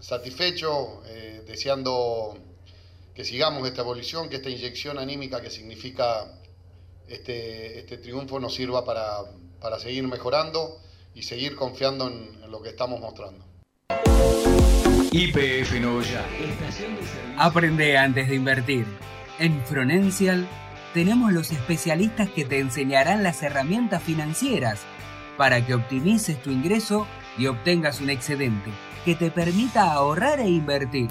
satisfecho, eh, deseando que sigamos esta evolución, que esta inyección anímica que significa este, este triunfo nos sirva para, para seguir mejorando y seguir confiando en- en lo que estamos mostrando. IPF Noya. Aprende antes de invertir. En Fronencial tenemos los especialistas que te enseñarán las herramientas financieras para que optimices tu ingreso y obtengas un excedente que te permita ahorrar e invertir.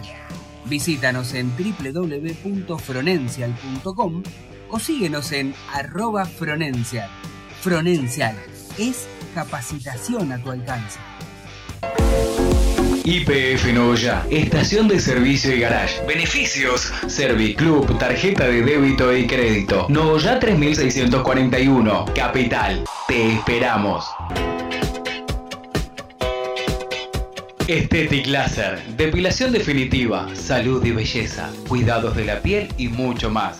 Visítanos en www.fronencial.com o síguenos en arroba Fronencial. Fronencial es capacitación a tu alcance. IPF Noya. Estación de servicio y garage. Beneficios. Serviclub, tarjeta de débito y crédito. Noya 3641. Capital. Te esperamos. Estetic Laser. Depilación definitiva. Salud y belleza. Cuidados de la piel y mucho más.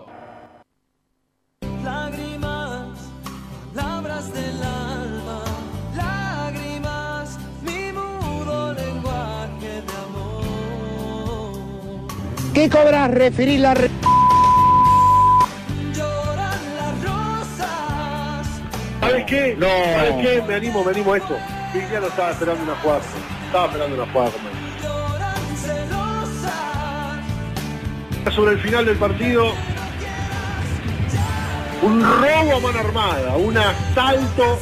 ¿Qué cobras? Referir la... re-. ¿Sabes qué? No. ¿Sabes qué? Me animo, me animo a esto. Cristiano estaba esperando una jugada. Estaba esperando una jugada celosas. Sobre el final del partido, un robo a mano armada, un asalto,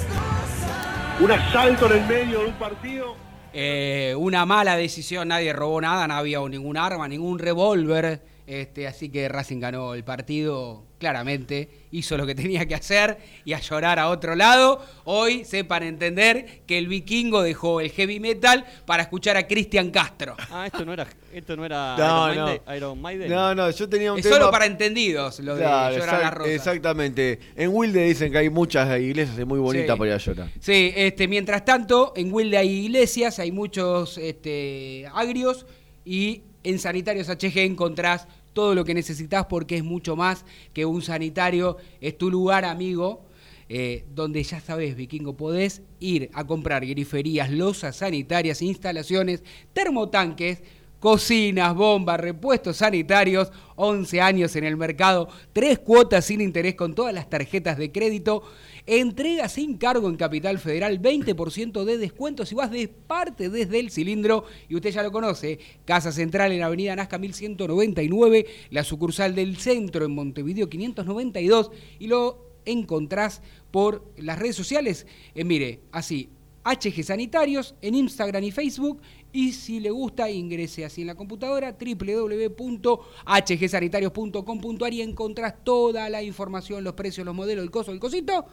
un asalto en el medio de un partido. Eh, una mala decisión, nadie robó nada, no había ningún arma, ningún revólver. Este, así que Racing ganó el partido claramente, hizo lo que tenía que hacer y a llorar a otro lado. Hoy sepan entender que el vikingo dejó el heavy metal para escuchar a Cristian Castro. Ah, esto no era, esto no era No, Iron, no. Maiden, Iron Maiden. No, no, yo tenía un Es tema... solo para entendidos lo de llorar exact- las rosas. Exactamente. En Wilde dicen que hay muchas iglesias muy bonitas Sí. para ir a llorar. Sí, este, mientras tanto, en Wilde hay iglesias, hay muchos este, agrios y en Sanitarios HG encontrás todo lo que necesitas porque es mucho más que un sanitario, es tu lugar, amigo, eh, donde ya sabes, vikingo, podés ir a comprar griferías, losas sanitarias, instalaciones, termotanques, cocinas, bombas, repuestos sanitarios, 11 años en el mercado, tres cuotas sin interés con todas las tarjetas de crédito, entrega sin cargo en Capital Federal, 20% de descuento si vas de parte desde el cilindro, y usted ya lo conoce, Casa Central en Avenida Nazca 1199, la sucursal del centro en Montevideo 592, y lo encontrás por las redes sociales, eh, mire, así, HG Sanitarios en Instagram y Facebook. Y si le gusta, ingrese así en la computadora www.hgsanitarios.com.ar y encontrás toda la información, los precios, los modelos, el coso, el cosito.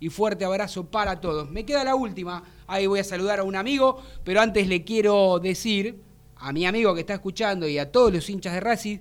Y fuerte abrazo para todos. Me queda la última. Ahí voy a saludar a un amigo, pero antes le quiero decir a mi amigo que está escuchando y a todos los hinchas de Racing,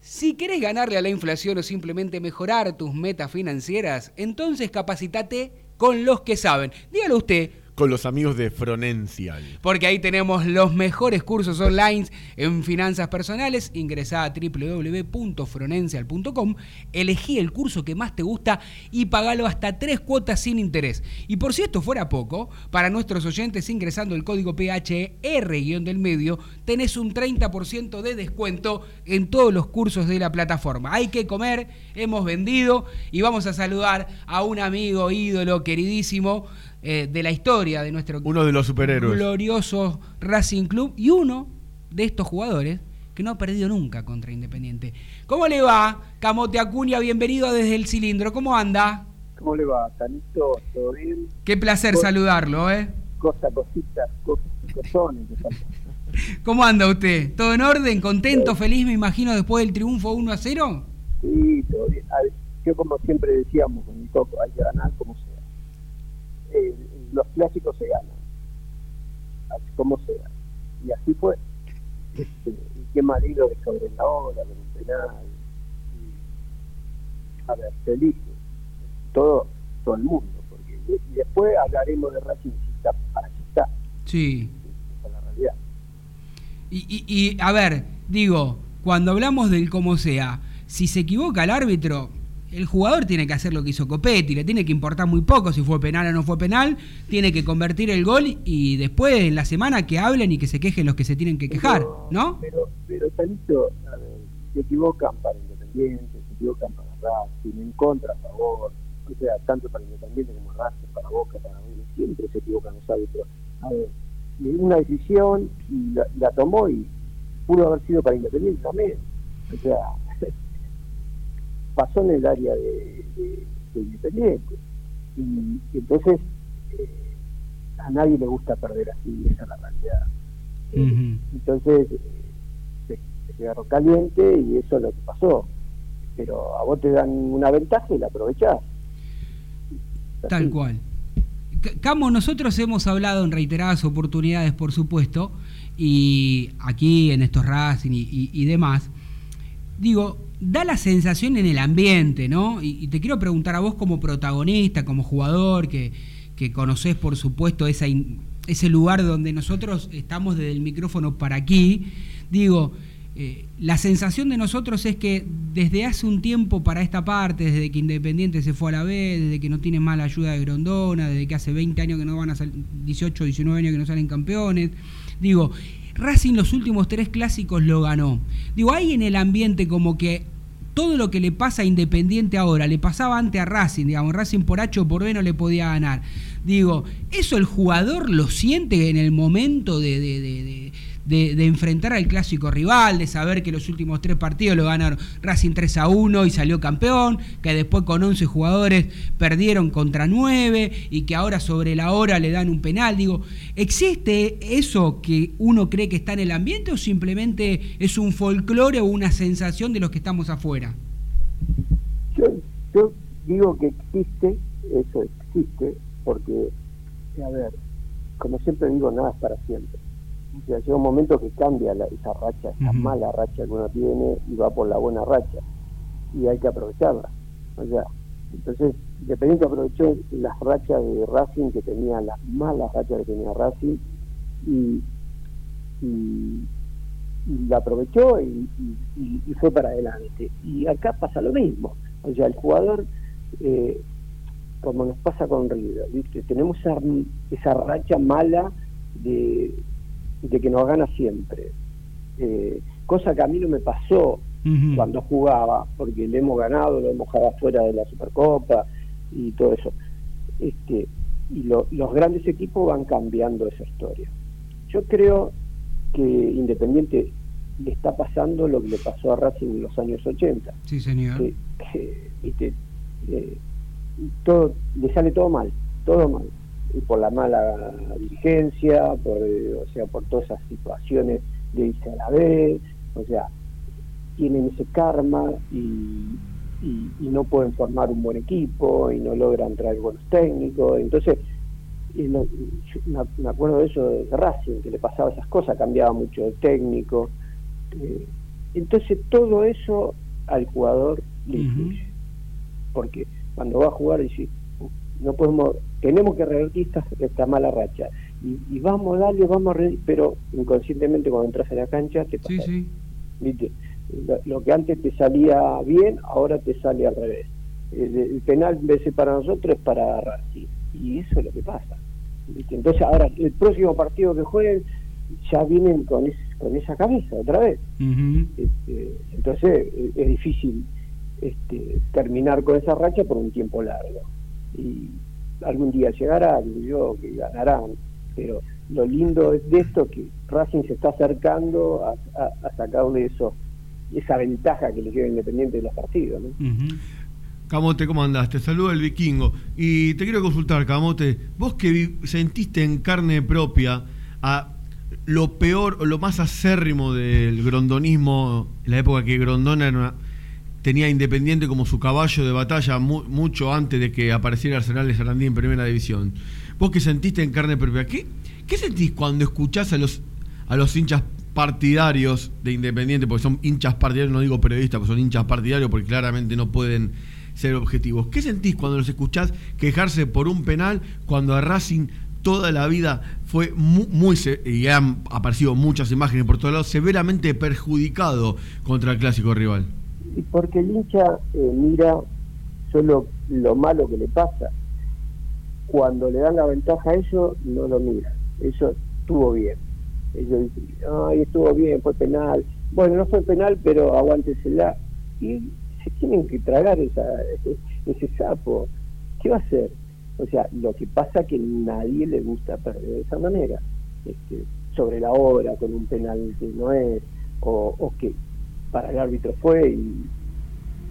si querés ganarle a la inflación o simplemente mejorar tus metas financieras, entonces capacitate con los que saben. Dígalo usted, Con los amigos de Fronencial. porque ahí tenemos los mejores cursos online en finanzas personales. Ingresá a www.fronencial.com, elegí el curso que más te gusta y pagalo hasta tres cuotas sin interés. Y por si esto fuera poco, para nuestros oyentes ingresando el código PHR-del medio, tenés un 30% de descuento en todos los cursos de la plataforma. Hay que comer, hemos vendido y vamos a saludar a un amigo, ídolo, queridísimo eh, de la historia de nuestro Uno de los superhéroes. glorioso Racing Club y uno de estos jugadores que no ha perdido nunca contra Independiente. ¿Cómo le va? Camote Acuña, bienvenido desde el cilindro. ¿Cómo anda? ¿Cómo le va, Tanito? ¿Todo bien? Qué placer saludarlo, ¿eh? Cosa, cositas, cosas y cosones. (laughs) ¿Cómo anda usted? ¿Todo en orden? ¿Contento, feliz, me imagino, después del triunfo 1 a 0? Sí, todo bien. A ver, yo como siempre decíamos con mi coco, hay que ganar como. Eh, los clásicos se ganan, así como sea. Y así fue. Este, y qué marido de sobre la hora, con un penal. Y, a ver, felices. Todo, todo el mundo. Porque, y después hablaremos de Racing si está, si está. Sí. Esa es la realidad. Y, y- y, a ver, digo, cuando hablamos del cómo sea, si se equivoca el árbitro, el jugador tiene que hacer lo que hizo Copetti, le tiene que importar muy poco si fue penal o no fue penal, tiene que convertir el gol y después en la semana que hablen y que se quejen los que se tienen que quejar, ¿no? Pero, pero Tanito, a ver, se equivocan para Independiente, se equivocan para Racing, en contra, a favor, o sea, tanto para Independiente como Racing, para Boca, para Vélez, siempre se equivocan los árbitros. A ver, una decisión y la, la tomó y pudo haber sido para Independiente también. O sea, pasó en el área de, de- de Independiente. Y, y entonces eh, a nadie le gusta perder así, esa es la realidad. Entonces eh, se, se quedaron caliente y eso es lo que pasó. Pero a vos te dan una ventaja y la aprovechás. Tal cual. Camo, nosotros hemos hablado en reiteradas oportunidades, por supuesto, y aquí en estos Racing y, y- y demás, digo, da la sensación en el ambiente, ¿no? Y, te quiero preguntar a vos como protagonista, como jugador, que, que por supuesto, esa ese lugar donde nosotros estamos desde el micrófono para aquí, digo, eh, la sensación de nosotros es que desde hace un tiempo para esta parte, desde que Independiente se fue a la B, desde que no tiene más la ayuda de Grondona, desde que hace 20 años que no van a salir, 18, 19 años que no salen campeones, digo, Racing los últimos tres clásicos lo ganó. Digo, hay en el ambiente como que todo lo que le pasa a Independiente ahora, le pasaba antes a Racing, digamos, Racing por H o por B no le podía ganar. Digo, ¿eso el jugador lo siente en el momento de, de- de- enfrentar al clásico rival, de saber que los últimos tres partidos lo ganaron Racing 3 a 1 y salió campeón, que después con 11 jugadores perdieron contra 9 y que ahora sobre la hora le dan un penal? ¿existe eso que uno cree que está en el ambiente o simplemente es un folclore o una sensación de los que estamos afuera? Yo, yo digo que existe, eso existe, porque, a ver, como siempre digo, nada es para siempre. Sea, llega un momento que cambia la- esa racha, esa mala racha que uno tiene y va por la buena racha. Y hay que aprovecharla. O sea, entonces, Independiente aprovechó las rachas de Racing que tenía, las malas rachas que tenía Racing, y, y, y la aprovechó y fue para adelante. Y acá pasa lo mismo. O sea, el jugador, eh, como nos pasa con River, ¿viste? tenemos esa, esa racha mala de, de que nos gana siempre. Eh, cosa que a mí no me pasó cuando jugaba, porque le hemos ganado, lo hemos dejado fuera de la Supercopa y todo eso. Este, y lo- los grandes equipos van cambiando esa historia. Yo creo que Independiente le está pasando lo que le pasó a Racing en los años 80. Sí, señor. Que, que, viste, eh, todo, le sale todo mal, todo mal. Y por la mala dirigencia, por, eh, o sea, por todas esas situaciones de irse a la B, o sea, tienen ese karma y, y- y no pueden formar un buen equipo y no logran traer buenos técnicos. Entonces, y yo me me acuerdo de eso de Racing, que le pasaba esas cosas, cambiaba mucho de técnico. eh, entonces, todo eso al jugador le influye. Porque cuando va a jugar, dice, no podemos, tenemos que revertir esta, esta mala racha. Y, y vamos, dale, vamos a re- pero inconscientemente cuando entras a la cancha te pasa. Sí, sí. ¿viste? Lo, lo que antes te salía bien, ahora te sale al revés. El, el penal en vez de para nosotros es para Racing. Y eso es lo que pasa. ¿viste? Entonces ahora el próximo partido que jueguen ya vienen con, es- con esa cabeza otra vez. Este, entonces eh, es difícil este, terminar con esa racha por un tiempo largo. Y algún día llegará, digo yo, que ganarán. Pero lo lindo es de esto que Racing se está acercando a, a, a sacarle eso, esa ventaja que le lleva Independiente de los partidos. ¿no? Camote, ¿cómo andás? Te saluda el vikingo. Y te quiero consultar, Camote, vos que sentiste en carne propia a lo peor o lo más acérrimo del grondonismo, en la época que Grondona era una- tenía Independiente como su caballo de batalla mu- mucho antes de que apareciera Arsenal de Sarandí en Primera División. Vos que sentiste en carne propia, ¿qué, qué sentís cuando escuchás a los, a los hinchas partidarios de Independiente, porque son hinchas partidarios, no digo periodistas, porque son hinchas partidarios porque claramente no pueden ser objetivos. ¿Qué sentís cuando los escuchás quejarse por un penal cuando a Racing toda la vida fue mu- muy, se- y han aparecido muchas imágenes por todos lados, severamente perjudicado contra el clásico rival? Y porque el hincha eh, mira solo lo malo que le pasa. Cuando le dan la ventaja a ellos, no lo mira. Eso estuvo bien. Ellos dicen, ay, estuvo bien, fue penal. Bueno, no fue penal, pero aguántesela. Y se tienen que tragar esa, ese, (laughs) ese sapo. ¿Qué va a hacer? O sea, lo que pasa es que nadie le gusta perder de esa manera. Este, sobre la hora, con un penal que no es, o, o que para el árbitro fue y,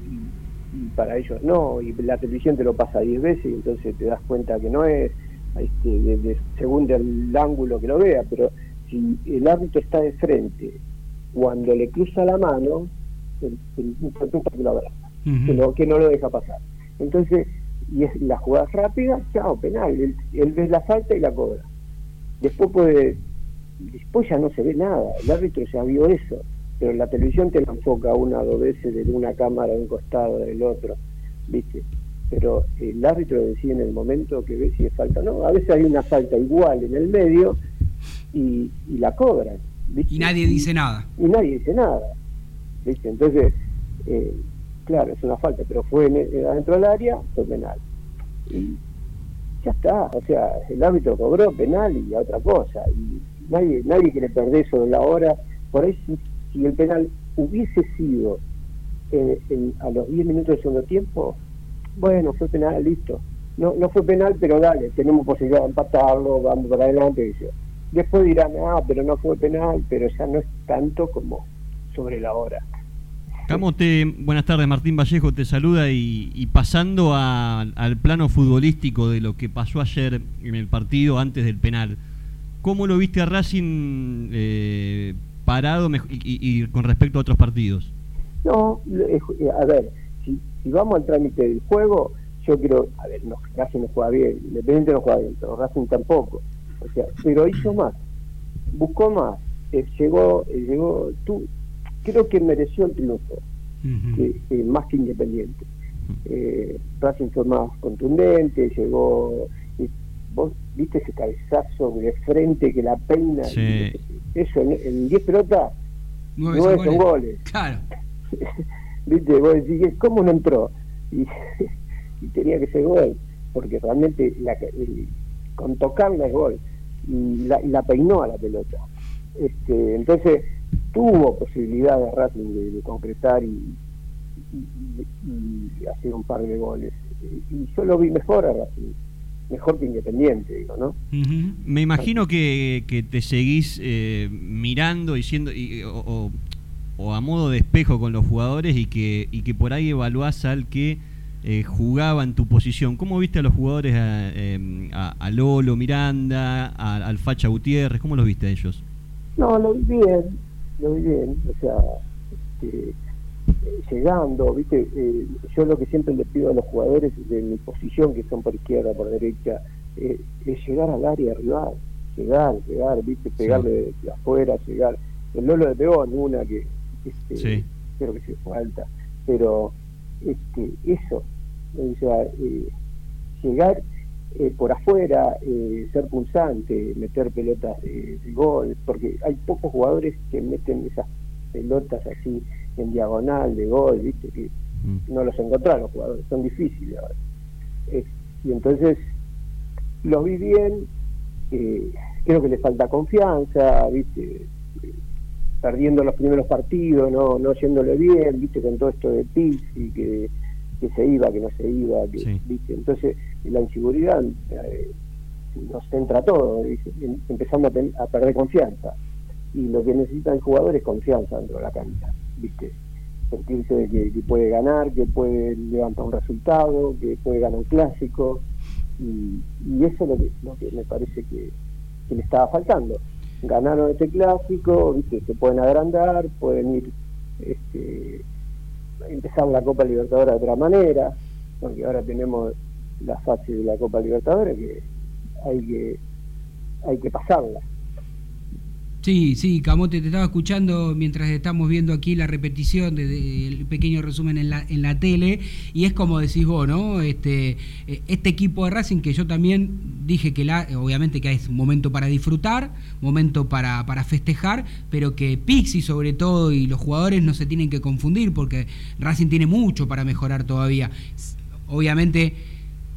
y- y para ellos no, y la televisión te lo pasa 10 veces y entonces te das cuenta que no es, este, de- de- según el ángulo que lo vea, pero si el árbitro está de frente, cuando le cruza la mano, el, el que lo abraza, que, lo- que no lo deja pasar. Entonces, y es la jugada rápida, chao, penal, él, él ve la falta y la cobra. Después puede, después ya no se ve nada, el árbitro ya vio eso, pero la televisión te lo enfoca una o dos veces de una cámara de un costado del otro, ¿viste? Pero el árbitro decide en el momento que ve si es falta o no. A veces hay una falta igual en el medio y, y la cobran. ¿viste? Y nadie dice nada. Y nadie dice nada. ¿viste? Entonces, eh, claro, es una falta, pero fue en, en- adentro del área, fue penal. Y ya está, o sea, el árbitro cobró penal y a otra cosa. Y nadie, nadie quiere perder eso en la hora. Por ahí, si, el penal hubiese sido eh, a los 10 minutos del segundo tiempo, bueno, fue penal, listo. No, no fue penal, pero dale, tenemos posibilidad de empatarlo, vamos para adelante. y. Después dirán, ah, pero no fue penal, pero ya no es tanto como sobre la hora. Camote, buenas tardes, Martín Vallejo te saluda y, pasando al plano futbolístico de lo que pasó ayer en el partido antes del penal, ¿cómo lo viste a Racing eh, parado y, y- con respecto a otros partidos? No, eh, eh, a ver, si, si vamos al trámite del juego, yo creo, a ver, no, Racing no juega bien, Independiente no juega bien, pero Racing tampoco. O sea, pero hizo más, buscó más, eh, llegó, eh, llegó, tú, creo que mereció el triunfo, que más que Independiente. Eh, Racing fue más contundente, llegó, vos viste ese cabezazo de frente que la peina, Sí. eso en, en 10 pelotas, Nueve nueve son son goles. goles. Claro. (laughs) ¿Viste? Vos decís, ¿cómo no entró? Y, (laughs) y tenía que ser gol, porque realmente la, el- con tocarla es gol. Y la, y la peinó a la pelota. Este, entonces, tuvo posibilidad de Racing de, de concretar y, y- y hacer un par de goles. Y, y yo lo vi mejor a Racing, mejor que Independiente, digo, ¿no? Me imagino que, que te seguís eh, mirando y siendo y- o, o- o a modo de espejo con los jugadores y que, y que por ahí evaluás al que eh, jugaba en tu posición. ¿Cómo viste a los jugadores, a, eh, a- a Lolo, Miranda, a- al Facha Gutiérrez? ¿Cómo los viste a ellos? No, lo vi bien, lo vi bien, o sea, este, llegando, viste, Eh, yo lo que siempre le pido a los jugadores de mi posición, que son por izquierda, por derecha, eh, es llegar al área rival, llegar, llegar, viste, pegarle de, de afuera, llegar. El Lolo le pegó en una que, este, Sí. creo que se falta, pero este, eso, o sea, eh, llegar eh, por afuera, eh, ser punzante, meter pelotas de, de gol, porque hay pocos jugadores que meten esas pelotas así en diagonal de gol, viste que no los encontrás los jugadores, son difíciles ahora. Eh, y entonces los vi bien, eh, creo que les falta confianza, viste, perdiendo los primeros partidos, no, no yéndole bien, viste, con todo esto de Pizzi, que, que se iba, que no se iba, que, viste, entonces la inseguridad eh, nos entra todo, ¿viste? Em- empezamos a, perder confianza. Y lo que necesita el jugador es confianza dentro de la cancha, viste, sentirse de que, puede ganar, que puede levantar un resultado, que puede ganar un clásico, y, eso es lo que, lo que me parece que, le estaba faltando. Ganaron este clásico, viste, se pueden agrandar, pueden ir, este, empezar la Copa Libertadores de otra manera, porque ahora tenemos la fase de la Copa Libertadores que hay que hay que pasarla. Sí, sí, Camote, te estaba escuchando mientras estamos viendo aquí la repetición del pequeño resumen en la, en la tele, y es como decís vos, ¿no? Este, eh, este equipo de Racing que yo también dije que la, obviamente que es momento para disfrutar, momento para, para festejar, pero que Pixi sobre todo y los jugadores no se tienen que confundir porque Racing tiene mucho para mejorar todavía. Obviamente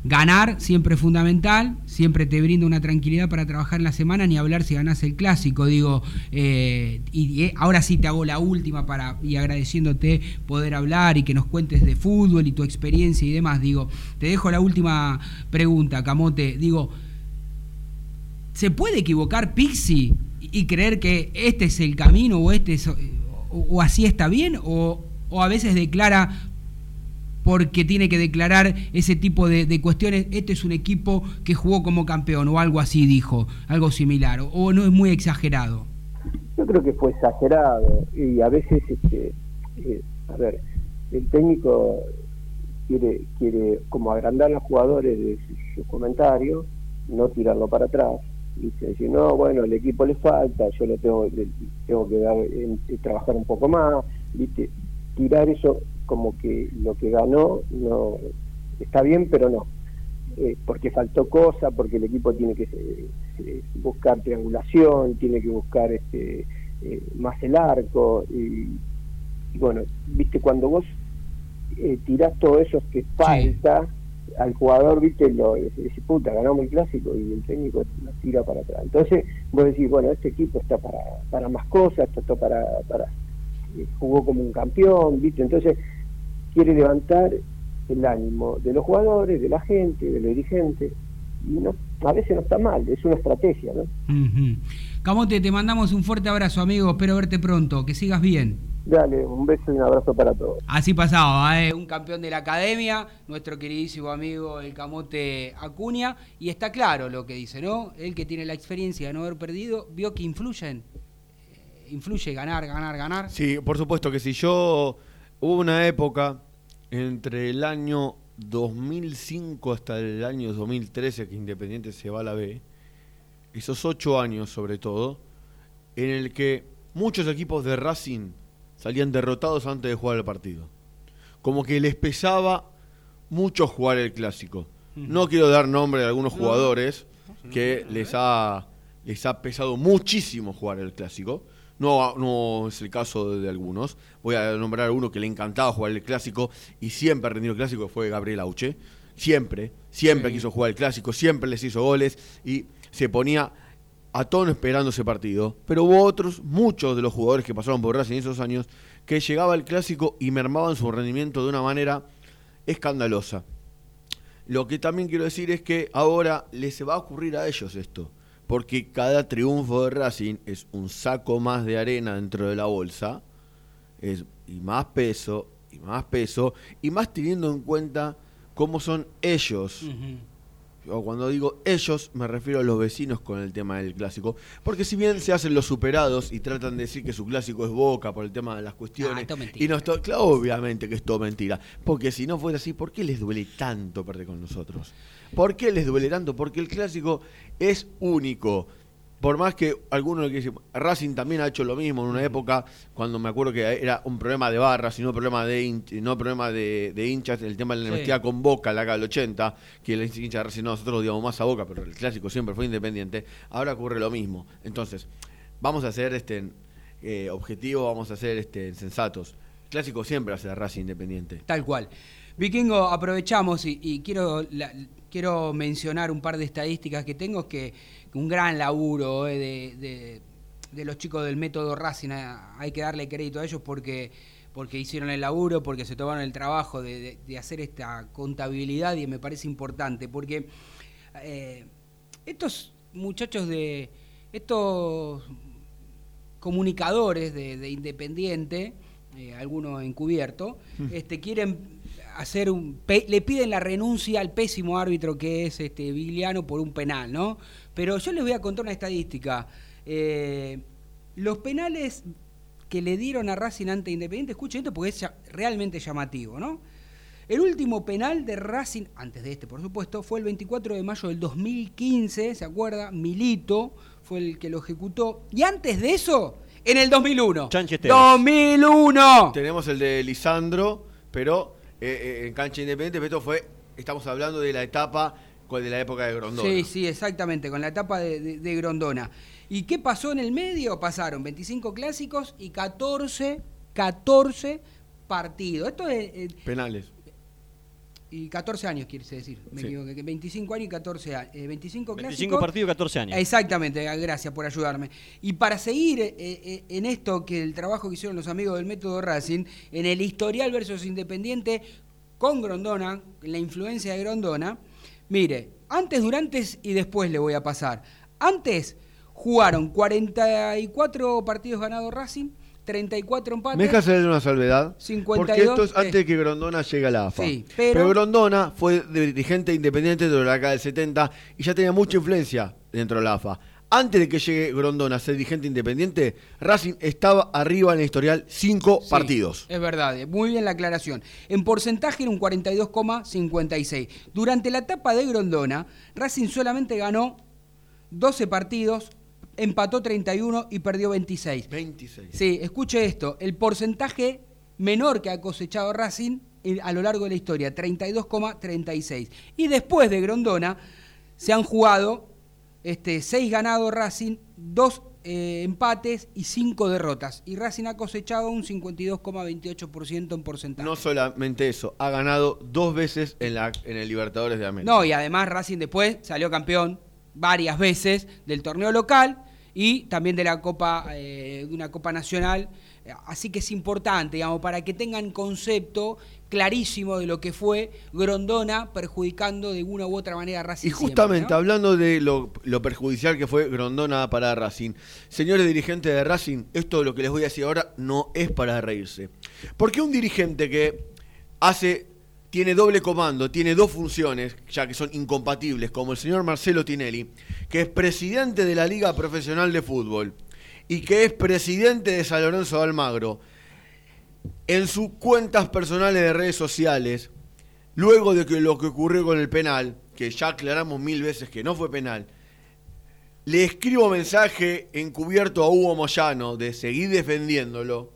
Ganar siempre es fundamental, siempre te brinda una tranquilidad para trabajar en la semana, ni hablar si ganás el clásico, digo, eh, y, y ahora sí te hago la última para, y agradeciéndote poder hablar y que nos cuentes de fútbol y tu experiencia y demás, digo, te dejo la última pregunta, Camote, digo, ¿se puede equivocar Pixi y y creer que este es el camino o este es, o, o así está bien? O, o a veces declara porque tiene que declarar ese tipo de, cuestiones, este es un equipo que jugó como campeón o algo así dijo, algo similar, o, no es muy exagerado. Yo creo que fue exagerado y a veces, este, eh, a ver, el técnico quiere quiere como agrandar a los jugadores de sus su comentarios, no tirarlo para atrás. Y decir, no, bueno, el equipo le falta, yo lo tengo, le- tengo que dar, trabajar un poco más, ¿viste? Tirar eso como que lo que ganó no está bien, pero no. Eh, porque faltó cosa, porque el equipo tiene que eh, eh, buscar triangulación, tiene que buscar este eh, más el arco y, y bueno, viste cuando vos eh, tirás todo eso que falta al jugador, viste, lo dice, puta, ganamos el clásico y el técnico lo tira para atrás. Entonces vos decís, bueno, este equipo está para, para más cosas, esto está para, para jugó como un campeón, viste, entonces quiere levantar el ánimo de los jugadores, de la gente, de los dirigentes, y no, a veces no está mal, es una estrategia, ¿no? Camote, te mandamos un fuerte abrazo, amigo, espero verte pronto, que sigas bien. Dale, un beso y un abrazo para todos. Así pasaba, ¿eh? un campeón de la academia, nuestro queridísimo amigo el Camote Acuña, y está claro lo que dice, ¿no? Él que tiene la experiencia de no haber perdido, vio que influyen, eh, influye ganar, ganar, ganar. Sí, por supuesto que si yo hubo una época entre el año 2005 hasta el año 2013 que Independiente se va a la B, esos ocho años sobre todo, en el que muchos equipos de Racing salían derrotados antes de jugar el partido. Como que les pesaba mucho jugar el clásico. No quiero dar nombre de algunos jugadores que les ha, les ha pesado muchísimo jugar el clásico. No, no es el caso de, algunos. Voy a nombrar a uno que le encantaba jugar el clásico y siempre ha rendido el clásico, fue Gabriel Auche. Siempre, siempre quiso jugar el clásico, siempre les hizo goles y se ponía a tono esperando ese partido. Pero hubo otros, muchos de los jugadores que pasaron por Racing en esos años, que llegaba el clásico y mermaban su rendimiento de una manera escandalosa. Lo que también quiero decir es que ahora les va a ocurrir a ellos esto, porque cada triunfo de Racing es un saco más de arena dentro de la bolsa, es, y más peso, y más peso, y más teniendo en cuenta cómo son ellos. O cuando digo ellos, me refiero a los vecinos con el tema del clásico. Porque si bien se hacen los superados y tratan de decir que su clásico es Boca por el tema de las cuestiones. Ah, esto es mentira. y no esto- claro, obviamente que es todo mentira. Porque si no fuera así, ¿por qué les duele tanto perder con nosotros? ¿Por qué les duele tanto? Porque el clásico es único. Por más que algunos que dicen, Racing también ha hecho lo mismo en una época, cuando me acuerdo que era un problema de barras y no problema de, no problema de, de hinchas, el tema de la Sí. universidad con Boca, la del 80, que el hincha de Racing, no, nosotros odiamos más a Boca, pero el clásico siempre fue independiente. Ahora ocurre lo mismo. Entonces, vamos a ser este, eh, objetivos, vamos a ser este, sensatos. El clásico siempre ser Racing independiente. Tal cual. Vikingo, aprovechamos y, y quiero, la- quiero mencionar un par de estadísticas que tengo, que un gran laburo eh, de, de- de los chicos del método Racing, hay que darle crédito a ellos porque, porque hicieron el laburo, porque se tomaron el trabajo de, hacer esta contabilidad y me parece importante, porque eh, estos muchachos de, estos comunicadores de, de Independiente, eh, algunos encubierto, Mm. este, quieren hacer un pe- le piden la renuncia al pésimo árbitro que es este Vigliano por un penal, ¿no? Pero yo les voy a contar una estadística. Eh, los penales que le dieron a Racing ante Independiente, escuchen esto porque es ya- realmente llamativo, ¿no? El último penal de Racing, antes de este por supuesto, fue el 24 de mayo del 2015, ¿se acuerda? Milito fue el que lo ejecutó. Y antes de eso, en el 2001. Sánchez Tevez. 2001. Tenemos el de Lisandro, pero eh, eh, en cancha independiente, pero esto fue, estamos hablando de la etapa con- de la época de Grondona. Sí, sí, exactamente, con la etapa de, de- de Grondona. ¿Y qué pasó en el medio? Pasaron 25 clásicos y 14, 14 partidos. Esto es... eh, Penales. y 14 años, quiere decir, me Sí. equivoqué, que 25 años y 14 años. 25 25 clásicos. partidos, 14 años. Exactamente, gracias por ayudarme. Y para seguir eh, eh, en esto que el trabajo que hicieron los amigos del método Racing, en el historial versus Independiente con Grondona, la influencia de Grondona, mire, antes, durante y después le voy a pasar. Antes jugaron 44 partidos ganados Racing, 34 empates. Me deja hacer una salvedad. 52, porque esto es eh. antes de que Grondona llegue a la AFA. Sí, pero- Grondona fue dirigente independiente de la década del 70 y ya tenía mucha influencia dentro de la AFA. Antes de que llegue Grondona a ser dirigente independiente, Racing estaba arriba en el historial cinco Sí, partidos. Es verdad, eh, muy bien la aclaración. En porcentaje era un 42,56. Durante la etapa de Grondona, Racing solamente ganó 12 partidos, empató 31 y perdió 26. 26. Sí, escuche esto, el porcentaje menor que ha cosechado Racing eh, a lo largo de la historia, 32,36. Y después de Grondona se han jugado este, 6 ganados Racing, 2 empates y 5 derrotas. Y Racing ha cosechado un 52,28% en porcentaje. No solamente eso, ha ganado dos veces en, la, en el Libertadores de América. No, y además Racing después salió campeón varias veces del torneo local y también de la Copa, eh, de una Copa Nacional. Eh, Así que es importante, digamos, para que tengan concepto clarísimo de lo que fue Grondona perjudicando de una u otra manera a Racing. Y justamente siempre, ¿no? hablando de lo, lo perjudicial que fue Grondona para Racing, señores dirigentes de Racing, esto lo que les voy a decir ahora no es para reírse. Porque un dirigente que hace, tiene doble comando, tiene dos funciones, ya que son incompatibles, como el señor Marcelo Tinelli, que es presidente de la Liga Profesional de Fútbol y que es presidente de San Lorenzo de Almagro, en sus cuentas personales de redes sociales, luego de que lo que ocurrió con el penal, que ya aclaramos mil veces que no fue penal, le escribo mensaje encubierto a Hugo Moyano de seguir defendiéndolo.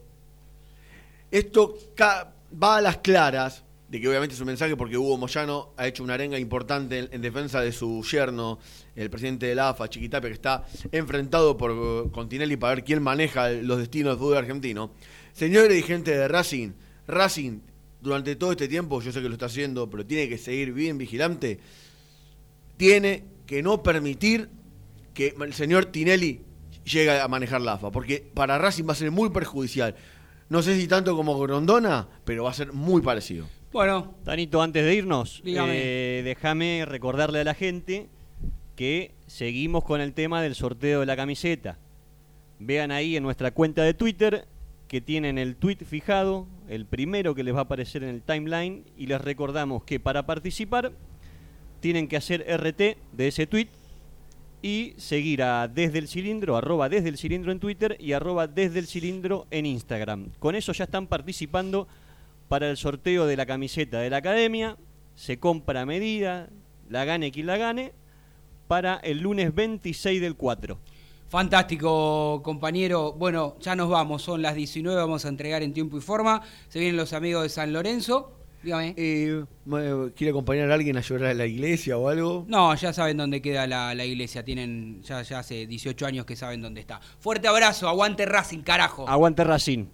Esto va a las claras, de que obviamente es un mensaje porque Hugo Moyano ha hecho una arenga importante en, en defensa de su yerno, el presidente de la AFA, Chiquitapia, que está enfrentado por con Tinelli para ver quién maneja los destinos del fútbol argentino. Señor dirigente de Racing, Racing, durante todo este tiempo, yo sé que lo está haciendo, pero tiene que seguir bien vigilante, tiene que no permitir que el señor Tinelli llegue a manejar la AFA, porque para Racing va a ser muy perjudicial. No sé si tanto como Grondona, pero va a ser muy parecido. Bueno. Tanito, antes de irnos, eh, déjame recordarle a la gente que seguimos con el tema del sorteo de la camiseta. Vean ahí en nuestra cuenta de Twitter que tienen el tweet fijado, el primero que les va a aparecer en el timeline, y les recordamos que para participar tienen que hacer RT de ese tweet y seguir a Desde el Cilindro, arroba Desde el Cilindro en Twitter y arroba Desde el Cilindro en Instagram. Con eso ya están participando para el sorteo de la camiseta de la academia. Se compra a medida, la gane quien la gane, para el lunes 26 del 4. Fantástico, compañero. Bueno, ya nos vamos, son las 19, vamos a entregar en tiempo y forma. Se vienen los amigos de San Lorenzo. Dígame. Eh, me- ¿Quiere acompañar a alguien a llorar a la iglesia o algo? No, ya saben dónde queda la, la iglesia. Tienen ya, ya hace 18 años que saben dónde está. Fuerte abrazo, aguante Racing, carajo. Aguante Racing.